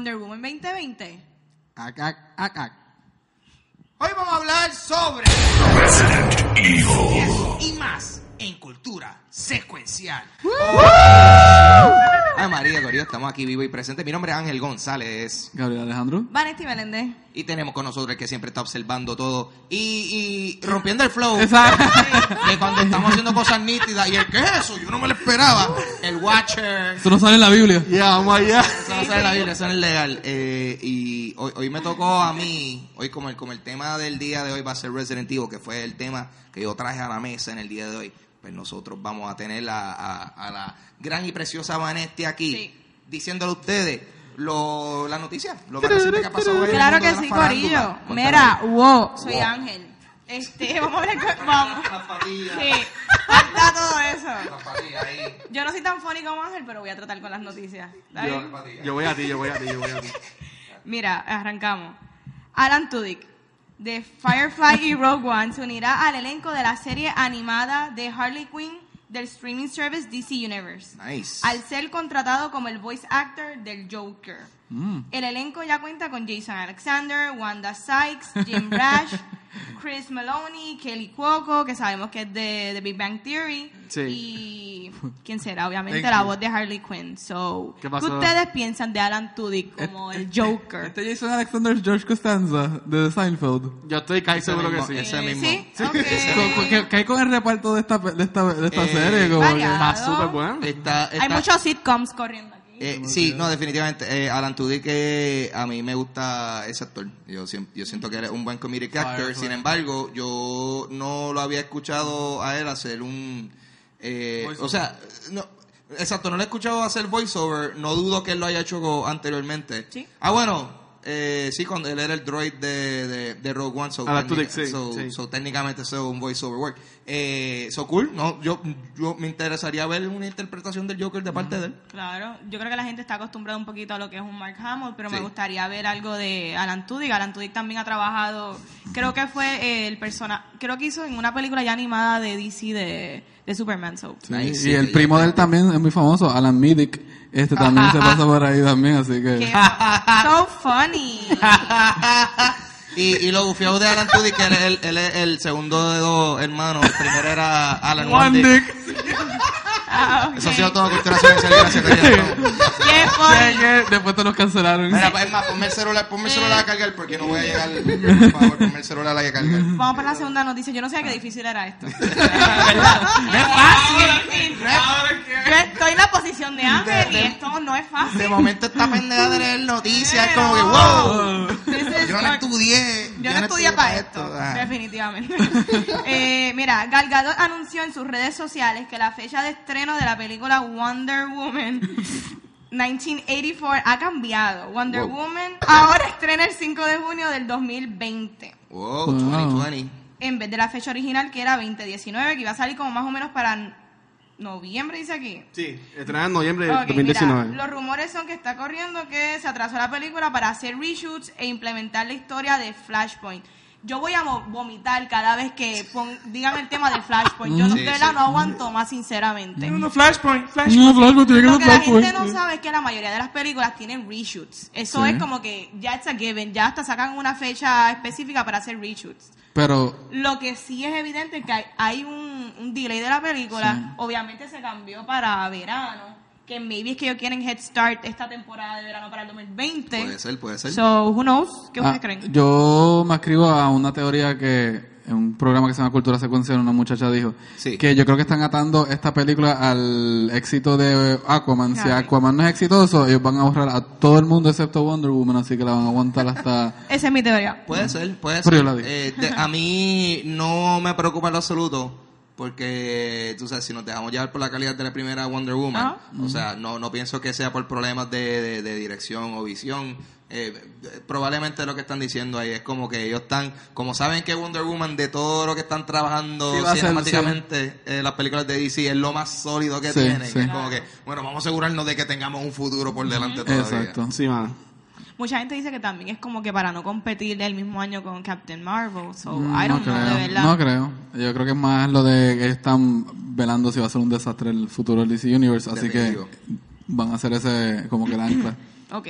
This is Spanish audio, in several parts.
Wonder Woman 2020. Acac, acac. Hoy vamos a hablar sobre Resident Evil. y más secuencial. Ay, María, Corillo, estamos aquí vivo y presente. Mi nombre es Ángel González. Gabriel Alejandro. Vanessa Meléndez. Y tenemos con nosotros el que siempre está observando todo y, y rompiendo el flow. Exacto. Que cuando estamos haciendo cosas nítidas. ¿Y el qué es eso? Yo no me lo esperaba. El Watcher. Eso no sale en la Biblia. Ya, vamos allá. Eso no sale en la Biblia, eso no es legal. Eh, y hoy, hoy me tocó a mí, hoy como el, como el tema del día de hoy va a ser Resident Evil, que fue el tema que yo traje a la mesa en el día de hoy. Pues nosotros vamos a tener a, a- a la gran y preciosa Vanesti aquí, Sí. diciéndole a ustedes lo, la noticia, lo más reciente que ha pasado Claro que sí. Corillo. Mira, wow, soy Wow. Ángel. Este, vamos a ver. Vamos. Las patillas. Sí, falta todo eso. Yo no soy tan funny como Ángel, pero voy a tratar con las noticias. ¿Está? Yo, yo voy a ti, yo voy a ti, yo voy a ti. Mira, arrancamos. Alan Tudyk, de Firefly y Rogue One, se unirá al elenco de la serie animada de Harley Quinn del streaming service DC Universe. Nice. Al ser contratado como el voice actor del Joker. Mm. El elenco ya cuenta con Jason Alexander, Wanda Sykes, Jim Rash, Chris Maloney, Kelly Cuoco, que sabemos que es de, de Big Bang Theory, Sí. y quién será, obviamente, Thank la you. voz de Harley Quinn. So, ¿Qué pasó? ustedes piensan de Alan Tudyk como el Joker? Este Jason Alexander es George Costanza de Seinfeld. Yo estoy casi seguro que mismo, sí. ese Eh, mismo. ¿Sí? Ok. Co- co- ¿Qué, qué hay con el reparto de esta, de esta, de esta Eh, serie? Como que-. Está súper bueno. Está, Hay muchos sitcoms corriendo. Eh, sí, no, definitivamente. Eh, Alan Tudyk, que a mí me gusta ese actor. Yo, yo siento que era un buen comedic actor. Sin embargo, yo no lo había escuchado a él hacer un... eh, o sea, no, exacto, no lo he escuchado hacer voiceover. No dudo que él lo haya hecho anteriormente. Sí. Ah, bueno, eh, sí, cuando él era el droid de, de, de Rogue One. So, técnica- sí, so- sí. so técnicamente eso es un voiceover work. Eh, so cool, no, yo, yo me interesaría ver una interpretación del Joker de parte de él. Claro, yo creo que la gente está acostumbrada un poquito a lo que es un Mark Hamill, pero me gustaría ver algo de Alan Tudyk. Alan Tudyk también ha trabajado, creo que fue el persona, creo que hizo en una película ya animada de DC de, de Superman. So. Sí, Nice, y el primo de él también es muy famoso, Alan Middick. Este también se pasa por ahí también, así que... Qué so funny. Y, y lo bufiado de Alan Tudyk, que él, es el- es el segundo de dos hermanos. El primero era Alan One One Dick. Dick. Ah. Eso ha sido todo cultura secuencial. Gracias, Corillo. Qué Después te los cancelaron. Mira, pues, es más, ponme el celular, ponme el celular a cargar porque no voy a llegar. Por favor, ponme el celular a cargar. Vamos para la segunda noticia. Yo no sabía qué difícil era esto. No es fácil. No es- Yo estoy en la posición de Ángel y de- esto no es fácil. De momento esta pendeja de leer noticias es como que, wow. Yo no estudié. Yo no estudié para esto, Ah. definitivamente. Eh, mira, Gal Gadot anunció en sus redes sociales que la fecha de estreno de la película Wonder Woman 1984 ha cambiado. Wonder Wow. Woman ahora estrena el 5 de junio del 2020 Wow, Wow. 2020. en vez de la fecha original que era 2019, que iba a salir como más o menos para noviembre, dice aquí. Sí, estrenada en noviembre de Ok, 2019. mira, los rumores son que está corriendo que se atrasó la película para hacer reshoots e implementar la historia de Flashpoint. Yo voy a mo- vomitar cada vez que pon- digan el tema de Flashpoint. Yo no, Sí, de verdad sí. no aguanto más, sinceramente. No, Flashpoint, Flashpoint. No, Flashpoint, tiene que Lo que la Flashpoint. gente no sabe es que la mayoría de las películas tienen reshoots. Eso Sí. es como que ya a given, ya hasta sacan una fecha específica para hacer reshoots. Pero Lo que sí es evidente que hay, hay un, un delay de la película. Obviamente se cambió para verano. Que maybe es que ellos quieren head start esta temporada de verano para el 2020. Puede ser, puede ser. So, who knows? ¿Qué Ah, ustedes creen? Yo me escribo a una teoría que en un programa que se llama Cultura Secuencial una muchacha dijo Sí. que yo creo que están atando esta película al éxito de Aquaman. Si Ok. Aquaman no es exitoso, ellos van a ahorrar a todo el mundo excepto Wonder Woman, así que la van a aguantar hasta... Esa es mi teoría. Puede ser, puede Pero ser. yo la digo. Eh, de- a mí no me preocupa en lo absoluto. Porque, tú sabes, si nos dejamos llevar por la calidad de la primera Wonder Woman, Ajá. o sea, no, no pienso que sea por problemas de, de- de dirección o visión. Eh, probablemente lo que están diciendo ahí es como que ellos están, como saben que Wonder Woman de todo lo que están trabajando Sí, ser, cinemáticamente, eh, las películas de DC es lo más sólido que Sí, tienen. sí. Es como que, bueno, vamos a asegurarnos de que tengamos un futuro por delante todavía. Exacto. Sí, mano. Mucha gente dice que también es como que para no competir el mismo año con Captain Marvel. So, Mm, I don't no know, creo, de verdad. no creo. Yo creo que es más lo de que están velando si va a ser un desastre el futuro del DC Universe, así que van a hacer ese como que el ancla. Ok.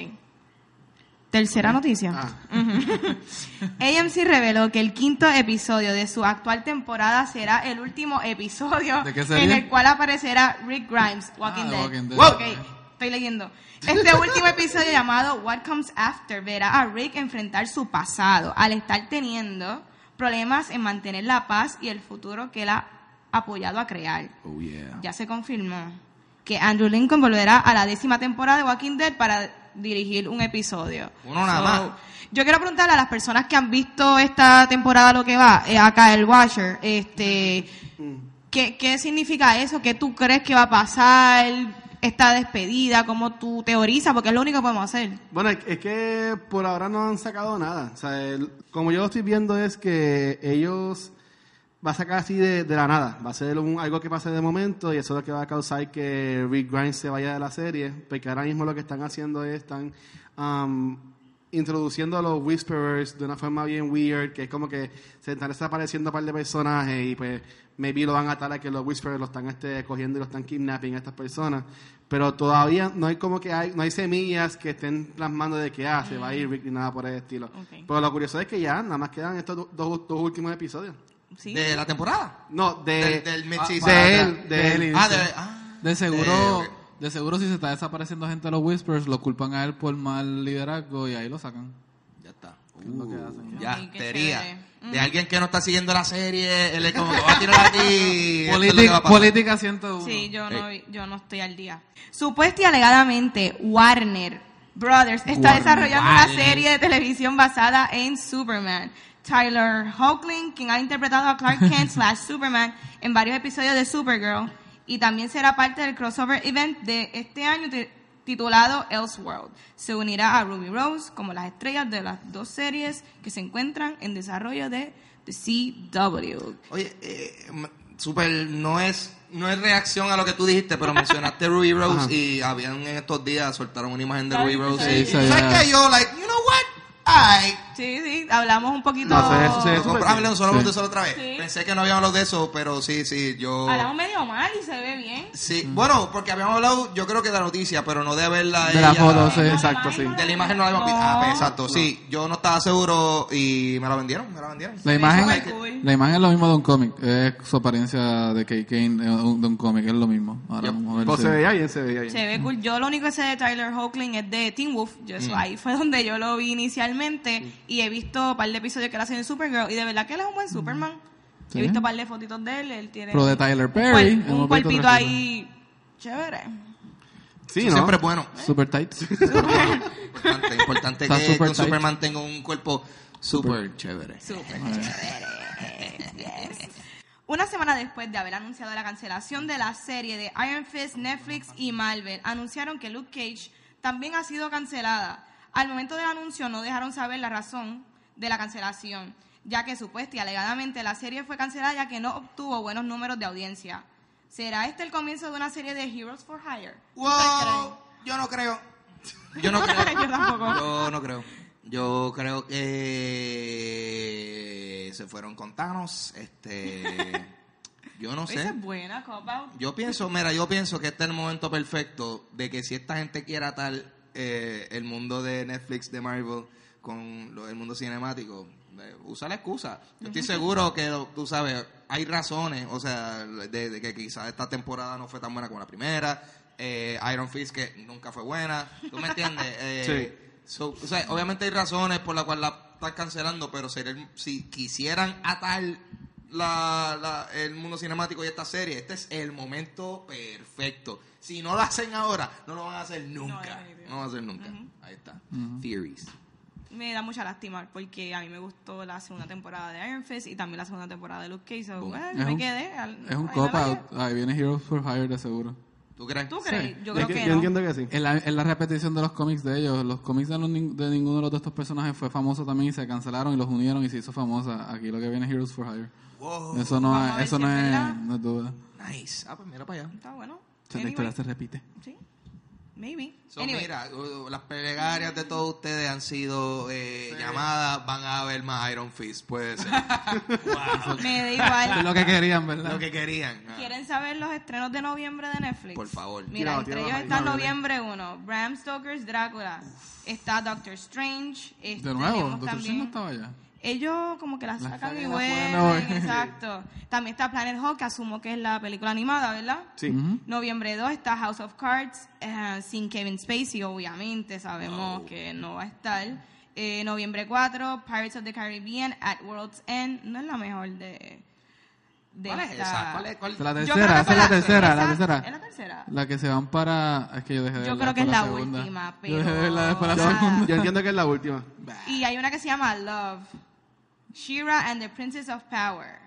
Tercera noticia. Ah. AMC reveló que el quinto episodio de su actual temporada será el último episodio ¿De qué serie? en el cual aparecerá Rick Grimes, Walking, Ah, Dead. Walking Dead. Ok, estoy leyendo. Este último episodio llamado What Comes After verá a Rick enfrentar su pasado al estar teniendo problemas en mantener la paz y el futuro que él ha apoyado a crear. Oh, yeah. Ya se confirmó que Andrew Lincoln volverá a la décima temporada de Walking Dead para dirigir un episodio. Uno nada más. Yo quiero preguntarle a las personas que han visto esta temporada lo que va, eh, acá el Watcher, este, ¿qué, ¿qué significa eso? ¿Qué tú crees que va a pasar? Esta despedida, ¿cómo tú teorizas? Porque es lo único que podemos hacer. Bueno, es, que por ahora no han sacado nada. O sea, como yo estoy viendo es que ellos va a sacar así de, de la nada. Va a ser un- algo que pase de momento y eso es lo que va a causar que Rick Grimes se vaya de la serie. Porque ahora mismo lo que están haciendo es están um, introduciendo a los Whisperers de una forma bien weird, que es como que se están desapareciendo un par de personajes y pues maybe lo van a atar a que los Whisperers lo están este, cogiendo y lo están kidnapping a estas personas. Pero todavía no hay como que hay, no hay semillas que estén plasmando de que ah, se va a ir Rick ni nada por el estilo. Ok. Pero lo curioso es que ya nada más quedan estos do- dos, dos últimos episodios. ¿Sí? ¿De la temporada? No, de, Del, del de Ah, él, de él. Ah, de, ah. De seguro, Eh, de seguro si se está desapareciendo gente de los Whispers, lo culpan a él por mal liderazgo y ahí lo sacan. Ya está. hacen? ya, Ay, teoría. chévere. De alguien que no está siguiendo la serie, él es como que va a tirar aquí. y esto es Política, a pasar. política 101. Sí, yo no, yo no estoy al día. Supuesta y alegadamente, Warner Brothers está Warner. desarrollando una Warner. serie de televisión basada en Superman. Tyler Hoechlin, quien ha interpretado a Clark Kent slash Superman en varios episodios de Supergirl, y también será parte del crossover event de este año ti- titulado Elseworld. Se unirá a Ruby Rose como las estrellas de las dos series que se encuentran en desarrollo de The CW. Oye, eh, m- super, no es, no es reacción a lo que tú dijiste, pero mencionaste Ruby Rose Ajá. y habían en estos días soltaron una imagen de Ruby Rose. sí, y- sí, ¿Sabes ya. qué? Yo, like, you know what? Ay. Sí, sí, hablamos un poquito. No, se- se- Sí. de eso otra vez. Sí. Pensé que no habíamos hablado de eso, pero sí, sí, yo... Hablamos medio mal y se ve bien. Sí, bueno, porque habíamos hablado, yo creo que de la noticia, pero no de verla De la ella- foto, sí. Exacto, sí. De la imagen no la habíamos visto. Ah, pues, exacto, sí. Yo no estaba seguro y me la vendieron, me la vendieron. La imagen, cool. la imagen es lo mismo de un cómic. Es su apariencia de Kate Kane eh, de un cómic, es lo mismo. Ahora Yep. vamos a ver Pues se veía bien, se veía bien. Se ve cool. Yo lo único que sé de Tyler Hoechlin es de Teen Wolf. Yo, eso, Ahí fue donde yo lo vi inicialmente. Y he visto un par de episodios que él hace en Supergirl. Y de verdad que él es un buen Superman. Sí. He visto un par de fotitos de él. Él tiene Pero de Tyler Perry, Un cuerpito ahí chévere. Sí, ¿no? Siempre es bueno. Super tight. Importante, importante Está que, super que un tight. Superman tenga un cuerpo súper chévere. Súper chévere. Yes. Una semana después de haber anunciado la cancelación de la serie de Iron Fist, Netflix y Marvel anunciaron que Luke Cage también ha sido cancelada. Al momento del anuncio no dejaron saber la razón de la cancelación, ya que supuesta y alegadamente la serie fue cancelada ya que no obtuvo buenos números de audiencia. ¿Será este el comienzo de una serie de Heroes for Hire? Wow, yo no creo. Yo no creo. Yo tampoco. Yo no creo. Yo creo que se fueron con Thanos. Este, yo no Esa sé. es buena, cop out. Yo pienso, mira, yo pienso que este es el momento perfecto de que si esta gente quiere atar eh, el mundo de Netflix, de Marvel, con lo- el mundo cinemático, eh, usa la excusa. Yo estoy seguro que, tú sabes, hay razones, o sea, de, de que quizás esta temporada no fue tan buena como la primera, eh, Iron Fist que nunca fue buena, ¿tú me entiendes? Eh, so- o sea, obviamente hay razones por las cuales la están cancelando, pero sería si quisieran atar la, la- el mundo cinemático y esta serie, este es el momento perfecto. Si no lo hacen ahora, no lo van a hacer nunca. definitivo. No, lo van a hacer nunca. Ahí está. Theories. me da mucha lástima porque a mí me gustó la segunda temporada de Iron Fist y también la segunda temporada de Luke Cage. So, eh, Es me un- quedé. al- Es un cop out. Ahí viene Heroes for Hire de seguro. ¿Tú crees? ¿Tú crees? Yo Yo, creo que yo no. entiendo que sí. Es la, repetición de los cómics de ellos. Los cómics de, los nin- de ninguno de los de estos personajes fue famoso también y se cancelaron y los unieron y se hizo famosa. Aquí lo que viene es Heroes for Hire. Wow. Eso no, Vamos es, eso si no, es es, no es duda. Nice. Ah, pues mira para allá. Está bueno. O sea, la historia se repite. sí. maybe. So, Anyway, Mira, las plegarias de todos ustedes han sido eh, llamadas, van a ver más Iron Fist, puede ser. me da Es igual. lo que querían, ¿verdad? Lo que querían. Ah, ¿Quieren saber los estrenos de noviembre de Netflix? Por favor. Mira, entre ellos está No, no, no. noviembre 1, Bram Stoker's Drácula, está Doctor Strange. este, De nuevo, tenemos Doctor Strange no estaba allá. Ellos como que la sacan y sacan y vuelven, ponen, no. exacto. También está Planet Hulk, que asumo que es la película animada, ¿verdad? Sí. Ujú. Noviembre 2 está House of Cards, eh, sin Kevin Spacey, obviamente, sabemos No. que no va a estar. Eh, noviembre 4, Pirates of the Caribbean, At World's End, no es la mejor de, de ¿Cuál es esta- esa? ¿Cuál es? ¿Cuál? La tercera, esa es la tercera, la tercera. ¿Es la tercera? La que se van para... Es que yo dejé de Yo creo que es la segunda. última, Yo dejé de pero- verla de la segunda. Yo entiendo que es la última. Y hay una que se llama Love. Shira and the Princess of Power.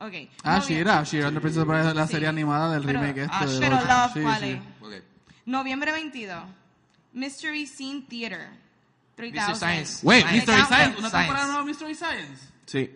Ok. Ah, Novie- Shira, Shira and the Princess of Power es la Sí. serie animada del Pero- remake este. ah, Pero los- Love, sí, ¿cuál sí. es? Ok. Noviembre 22. Mystery Scene Theater. 3000. Mystery Science. Wait. Mystery Science, una temporada nueva de Mystery Science. Sí.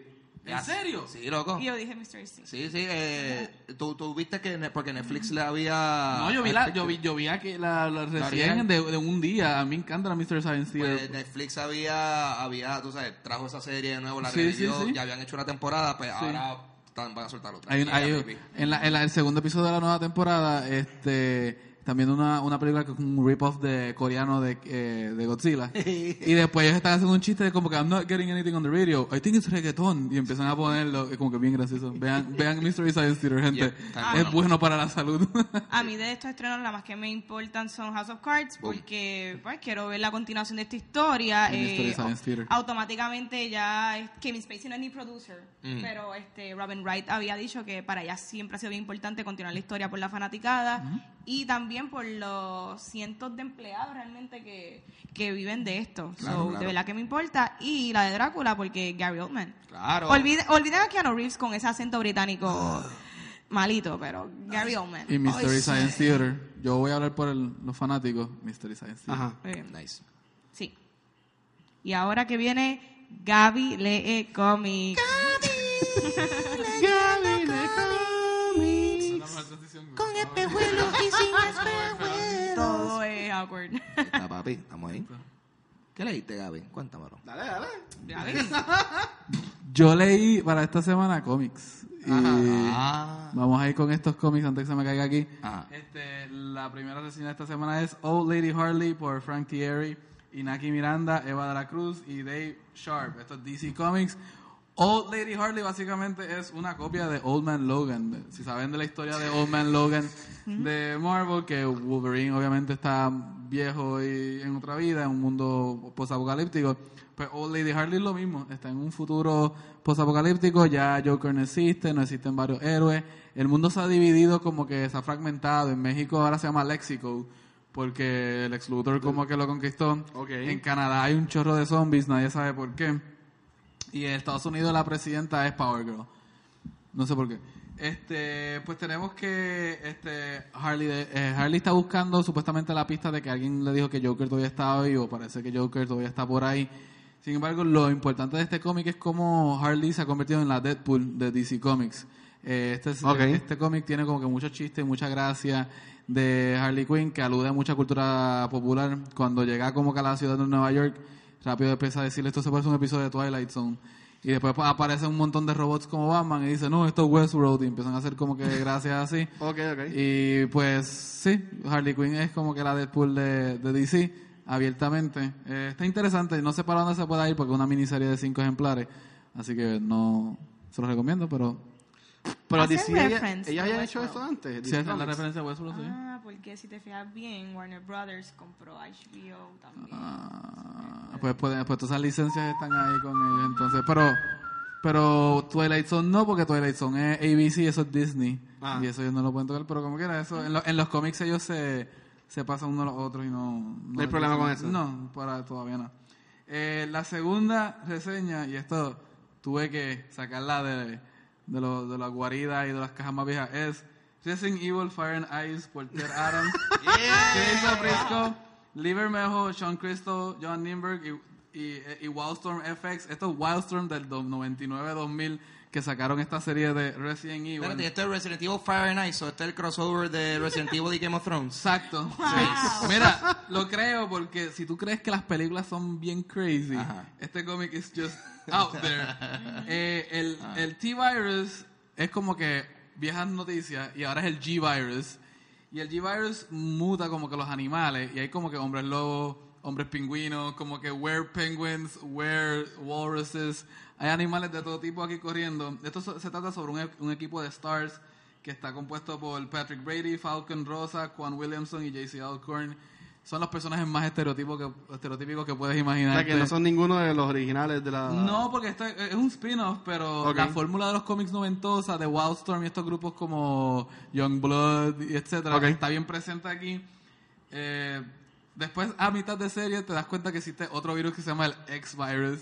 ¿En serio? Sí, loco. Y yo dije Mystery Scene. Sí, sí. Eh, ¿tú, tú viste que ne- porque Netflix le había... No, yo vi, la, yo vi, yo vi aquí la, la recién de, de un día. A mí me encanta la Mystery Science Pues Theater. Netflix había, había, tú sabes, trajo esa serie de nuevo, la Sí, sí, revivió, sí. ya habían hecho una temporada, pues ahora están- van a soltar otra. Hay un- hay un- baby. en, la, en la- el segundo episodio de la nueva temporada, este, también una, una película que es un rip-off de coreano de, eh, de Godzilla. y después ellos están haciendo un chiste de como que I'm not getting anything on the radio. I think it's reggaeton. Y empiezan a ponerlo, como que bien gracioso. Vean, vean Mystery Science Theater, gente. Está es bueno. bueno para la salud. A mí de estos estrenos las más que me importan son House of Cards porque pues, quiero ver la continuación de esta historia. Eh, Science Theater. automáticamente ya es- Kevin Spacey no es ni producer, Mm. pero este Robin Wright había dicho que para ella siempre ha sido bien importante continuar la historia por la fanaticada y también por los cientos de empleados realmente que, que viven de esto. Claro, So, claro. De verdad que me importa. Y la de Drácula porque Gary Oldman. Claro. Olvide- olviden a Keanu Reeves con ese acento británico malito, pero Gary Oldman. y Mystery Science sí. Theater. Yo voy a hablar por el- los fanáticos. Mystery Science Theater. Ajá. Muy bien. Nice. Sí. Y ahora que viene Gaby lee cómics. Con espejuelos y sin Todo es awkward. Está, papi, estamos ahí. ¿Qué leíste, Gaby? Cuéntamelo. Dale, dale. Yo leí para esta semana cómics. Y Ah. vamos a ir con estos cómics antes que se me caiga aquí. Ajá. Este, la primera reseña de esta semana es Old Lady Harley por Frank Thierry, Inaki Miranda, Eva de la Cruz y Dave Sharp. Esto es DC Comics. Old Lady Harley básicamente es una copia de Old Man Logan. Si saben de la historia de Old Man Logan de Marvel, que Wolverine obviamente está viejo y en otra vida, en un mundo posapocalíptico. Pues Old Lady Harley es lo mismo. Está en un futuro posapocalíptico. Ya Joker no existe, no existen varios héroes. El mundo se ha dividido como que se ha fragmentado. En México ahora se llama Lexico. Porque el ex Luthor como que lo conquistó. En Canadá hay un chorro de zombies, nadie sabe por qué. Y en Estados Unidos la presidenta es Power Girl. No sé por qué. Este, pues tenemos que este Harley de- eh, Harley está buscando supuestamente la pista de que alguien le dijo que Joker todavía estaba vivo, parece que Joker todavía está por ahí. Sin embargo, lo importante de este cómic es cómo Harley se ha convertido en la Deadpool de DC Comics. Eh, este es- este cómic tiene como que muchos chistes, mucha gracia de Harley Quinn que alude a mucha cultura popular. Cuando llega como que a la ciudad de Nueva York, rápido empieza a decirle esto se parece a un episodio de Twilight Zone. Y después aparecen un montón de robots como Batman y dice, no, esto es Westworld. Y empiezan a hacer como que gracias así. Ok, ok. Y pues sí, Harley Quinn es como que la Deadpool de, de DC, abiertamente. Eh, está interesante, no sé para dónde se puede ir porque es una miniserie de cinco ejemplares. Así que no se lo recomiendo, pero Pero DC, ella, reference ella to había hecho eso antes. sí, es la referencia a Westworld, sí. Ah, porque si te fijas bien, Warner Brothers compró HBO también. Ah, pues, pues, pues todas esas licencias están ahí con ellos entonces pero pero Twilight Zone no porque Twilight Zone es ABC eso es Disney Ah. y eso ellos no lo pueden tocar pero como quiera eso en, lo- en los cómics ellos se, se pasan unos a los otros y no No hay problema con eso. no para todavía no Eh, la segunda reseña y esto tuve que sacarla de de, lo- de la guarida y de las cajas más viejas es Resident Evil Fire and Ice por Ted Adams Chris Briscoe, Lee Bermejo, Sean Cristo, John Nimberg y, y, y Wildstorm FX. Esto es Wildstorm del do- 99-2000 que sacaron esta serie de Resident Evil. Espérate, esto es Resident Evil Fahrenheit, so este es el crossover de Resident Evil y Game of Thrones. Exacto. Sí. Mira, lo creo porque si tú crees que las películas son bien crazy, Ajá. este cómic is just out there. Eh, el el T-Virus es como que viejas noticias y ahora es el G-Virus. Y el G-Virus muta como que los animales y hay como que hombres lobos, hombres pingüinos, como que were penguins, were walruses. Hay animales de todo tipo aquí corriendo. Esto se trata sobre un, e- un equipo de Stars que está compuesto por Patrick Brady, Falcon Rosa, Quan Williamson y JC Alcorn. Son los personajes más estereotípicos que, estereotípicos que puedes O imaginar. sea, que no son ninguno de los originales de la... No, porque esto es un spin-off, pero la fórmula de los cómics noventosa, de Wildstorm y estos grupos como Youngblood y etcétera, Ok. está bien presente aquí. Eh, después, a mitad de serie, te das cuenta que existe otro virus que se llama el X-Virus.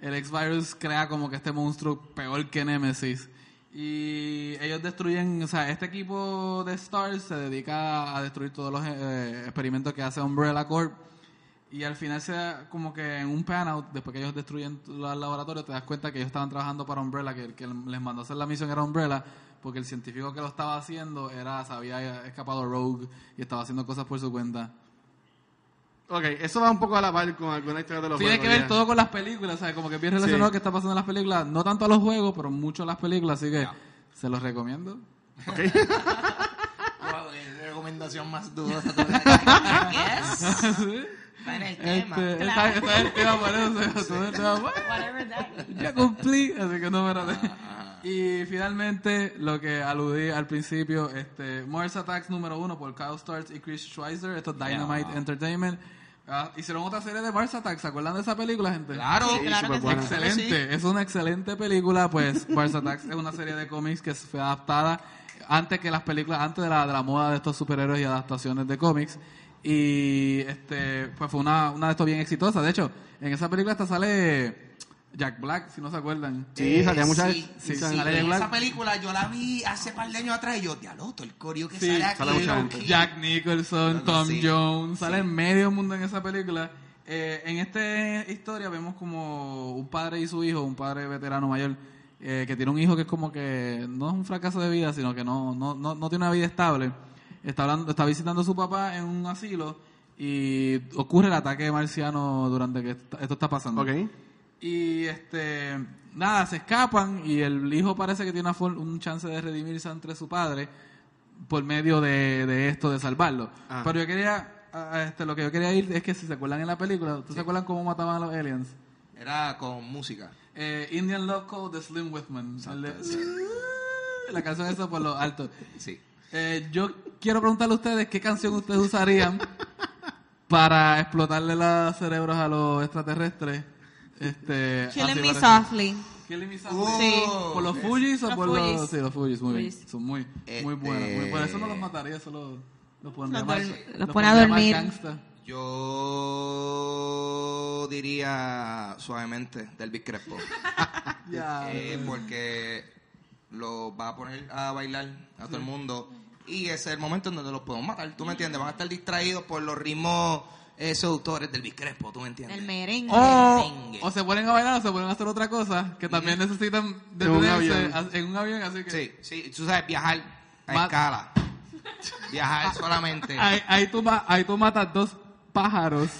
El X-Virus crea como que este monstruo peor que Nemesis. Y ellos destruyen, o sea, este equipo de Stars se dedica a destruir todos los eh, experimentos que hace Umbrella Corp. Y al final se da como que en un pan-out, después que ellos destruyen los laboratorios, te das cuenta que ellos estaban trabajando para Umbrella, que el que les mandó hacer la misión era Umbrella, porque el científico que lo estaba haciendo era se había escapado Rogue y estaba haciendo cosas por su cuenta. Ok, eso va un poco a la par con alguna historia de los Tiene juegos. que ver ya. todo con las películas, ¿sabes? Como que bien relacionado Sí. que está pasando en las películas, no tanto a los juegos, pero mucho a las películas, así que se los recomiendo. Wow, qué recomendación más dudosa. yes. Está en el tema. Este, está, está el tema por eso, todo el tema, bueno. Whatever that. ya cumplí, así que no me espérate. Y finalmente, lo que aludí al principio, este, Mars Attacks número uno por Kyle Starks y Chris Schweizer, esto es Dynamite Entertainment. Ah, hicieron otra serie de Mars Attacks, ¿se acuerdan de esa película, gente? Claro, Sí, claro que sí. buena. Excelente, es una excelente película, pues Mars Attacks es una serie de cómics que fue adaptada antes que las películas, antes de la, de la moda de estos superhéroes y adaptaciones de cómics. Y este, pues fue una, una de estos bien exitosa. De hecho, en esa película hasta sale Jack Black, si no se acuerdan. Sí, salía muchas... Sí, sí, sí, sale Jack Black. Esa película yo la vi hace par de años atrás y yo, diablo, todo el corio que Sí, sale aquí. sale mucha low gente. key". Jack Nicholson, Tom. Jones, sale medio mundo en esa película. Eh, en esta historia vemos como un padre y su hijo, un padre veterano mayor, eh, que tiene un hijo que es como que no es un fracaso de vida, sino que no, no, no, no tiene una vida estable. Está, hablando, está visitando a su papá en un asilo y ocurre el ataque marciano durante que esto esto está pasando. Ok. Y este, nada, se escapan y el hijo parece que tiene una un chance de redimirse entre su padre por medio de, de esto, de salvarlo. Ah. Pero yo quería, este, lo que yo quería ir es que si se acuerdan en la película, ¿ustedes se acuerdan cómo mataban a los aliens? Era con música. Eh, Indian Love Code de Slim Whitman. De- la canción esa por lo alto. Sí. Eh, yo quiero preguntarle a ustedes qué canción ustedes usarían para explotarle los cerebros a los extraterrestres. Este, Killing me softly. Killing Me Softly. Oh, Sí. ¿Por los Fujis o por los...? Sí, los Fujis, muy bien. Fugees. Son muy, muy Este- buenos. Muy, por eso no los mataría, solo los pondría Los más... duerm- los los pone a dormir. Yo diría suavemente del Big Crespo. Eh, porque lo va a poner a bailar a todo el mundo y ese es el momento en donde los podemos matar, ¿tú me entiendes? Van a estar distraídos por los ritmos eh, seductores del Big Crespo, ¿tú me entiendes? El merengue. O, merengue. o se ponen a bailar o se ponen a hacer otra cosa que también necesitan En un detenerse a- en un avión, así que... Sí, sí, tú sabes, viajar a Ma- escala. Viajar solamente. Ahí, ahí, tú, ma- ahí tú matas dos pájaros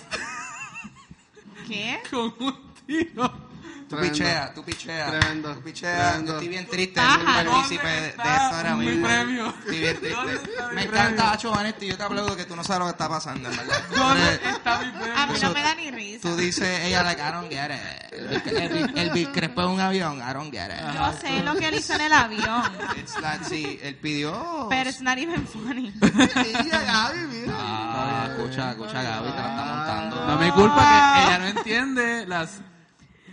¿Qué? con un tiro. Tú picheas, tú picheas. Tremendo. Tú picheas. Tremendo. Yo estoy bien triste de ser Pájaro. partícipe de, de ¿Dónde está esto ahora mi mismo. premio? Estoy bien triste. ¿Dónde está mi Me encanta, Acho Vanetti. Yo te aplaudo que tú no sabes lo que está pasando, en verdad. ¿Dónde está mi premio? A mí no me da ni risa. Tú dices, ella like, I don't get it. El, Big Crespo es un avión, I don't get it. Yo sé lo que él hizo en el avión. It's like, sí, él pidió... Pero it's not even funny. Mira, Gaby, mira. Ah, escucha, escucha, Gaby, te la está montando. No es mi culpa que ella no entiende las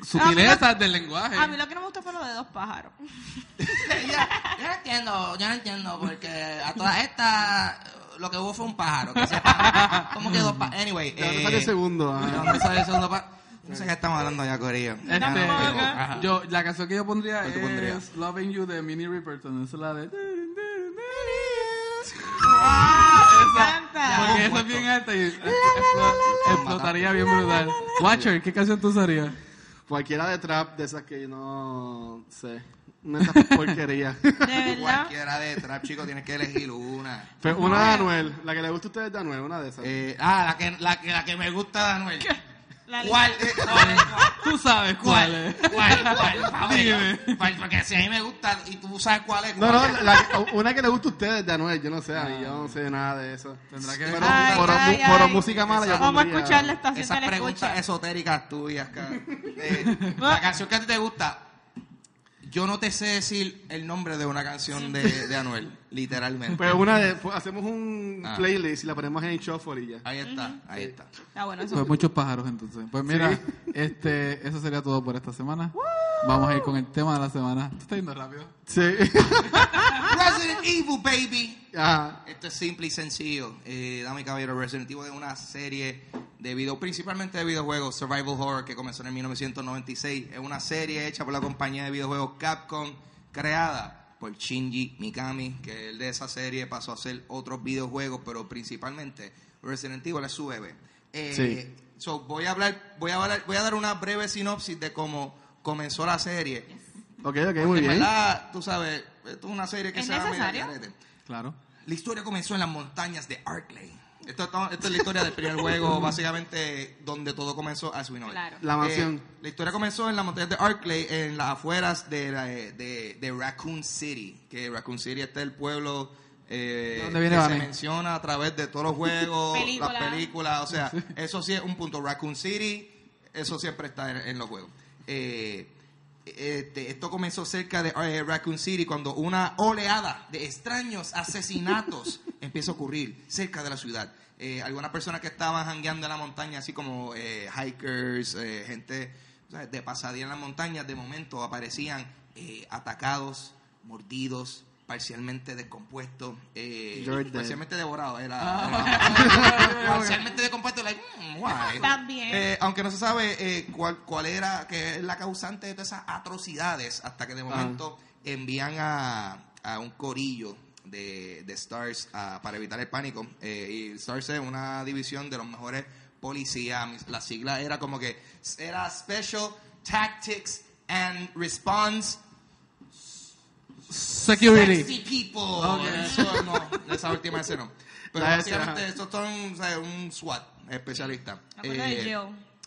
sutilezas del lenguaje. A mí lo que no me gustó fue lo de dos pájaros. Ya, yo no entiendo, yo no entiendo, porque a todas estas lo que hubo fue un pájaro. Que sepa. ¿Cómo quedó? Pa anyway, ¿De dónde eh, sale el segundo? ¿de Ajá. dónde sale el segundo pájaro? No sé qué estamos hablando ya, Corillo. Este, no, yo, la canción que yo pondría ¿Cuál tú es pondrías? Loving You de Minnie Riperton. Esa es la de... Encanta. sea, Porque eso es bien alta y explo- explotaría bien brutal. Watcher, ¿qué canción tú usarías? Cualquiera de trap de esas que yo no sé. Una de esas porquerías. de verdad. Cualquiera de trap, chico, tienes que elegir una. Pero una de Anuel. La que le gusta a ustedes de Anuel, una de esas. Eh, ah, la que, la, que, la que me gusta de Anuel. La- ¿Cuál? cuál, Tú sabes cuál es. ¿Cuál? ¿Cuál? Ver, Dime. ¿cuál? Porque si a mí me gusta y tú sabes cuál es. No, ¿cuál no, la una que le gusta a ustedes de Anuel. Yo no sé, a mí yo no sé nada de eso. Tendrá que Pero, ver. Ay, por, ay, por ay. música mala yo Vamos a escuchar la estación Esas preguntas escucha. esotéricas tuyas, cara. Eh, la canción que a ti te gusta, yo no te sé decir el nombre de una canción de, de Anuel, literalmente. Pues una de, pues hacemos un Ah. playlist y la ponemos en shuffle y ya. Ahí está, ahí está. Ah, bueno, eso. Pues muchos pájaros entonces. Pues mira, este, eso sería todo por esta semana. Vamos a ir con el tema de la semana. ¿Tú estás yendo rápido? Sí. Resident Evil, baby. Ajá. Esto es simple y sencillo. Eh, Dame caballero, Resident Evil es una serie de video, principalmente de videojuegos, survival horror, que comenzó en el 1996. Es una serie hecha por la compañía de videojuegos Capcom, creada por Shinji Mikami, que el de esa serie pasó a hacer otros videojuegos, pero principalmente Resident Evil es su bebé. Eh, Sí. so, voy a hablar, voy a hablar, voy a dar una breve sinopsis de cómo comenzó la serie. Ok, ok, Porque muy en bien. verdad, tú sabes, esto es una serie que ¿Es se garete. Claro. La historia comenzó en las montañas de Arklay. Esto, esto- esto es la historia del primer juego, básicamente donde todo comenzó know it. Claro. La mansión. Eh, la historia comenzó en las montañas de Arklay, en las afueras de, la- de, de Raccoon City. Que Raccoon City este es el pueblo eh, ¿Dónde viene que se menciona a través de todos los juegos, Película. las películas. O sea, eso sí es un punto. Raccoon City, eso siempre está en, en los juegos. Eh, este, esto comenzó cerca de eh, Raccoon City cuando una oleada de extraños asesinatos empieza a ocurrir cerca de la ciudad. Eh, algunas personas que estaban jangueando en la montaña, así como eh, hikers, eh, gente o sea, de pasadía en las montañas, de momento aparecían eh, atacados, mordidos, parcialmente descompuestos, eh, parcialmente devorados. Era, era- parcialmente descompuestos, like, mm, why? También. Eh, aunque no se sabe eh, cuál, cuál era que es la causante de todas esas atrocidades, hasta que de momento envían a, a un corillo de, de Stars ah, para evitar el pánico. Eh, y Stars es una división de los mejores policías. La sigla era como que era Special Tactics and Response Security. Sexy People. Eso no, esa última ese no. Pero La básicamente estos son o sea, un SWAT especialista. Eh,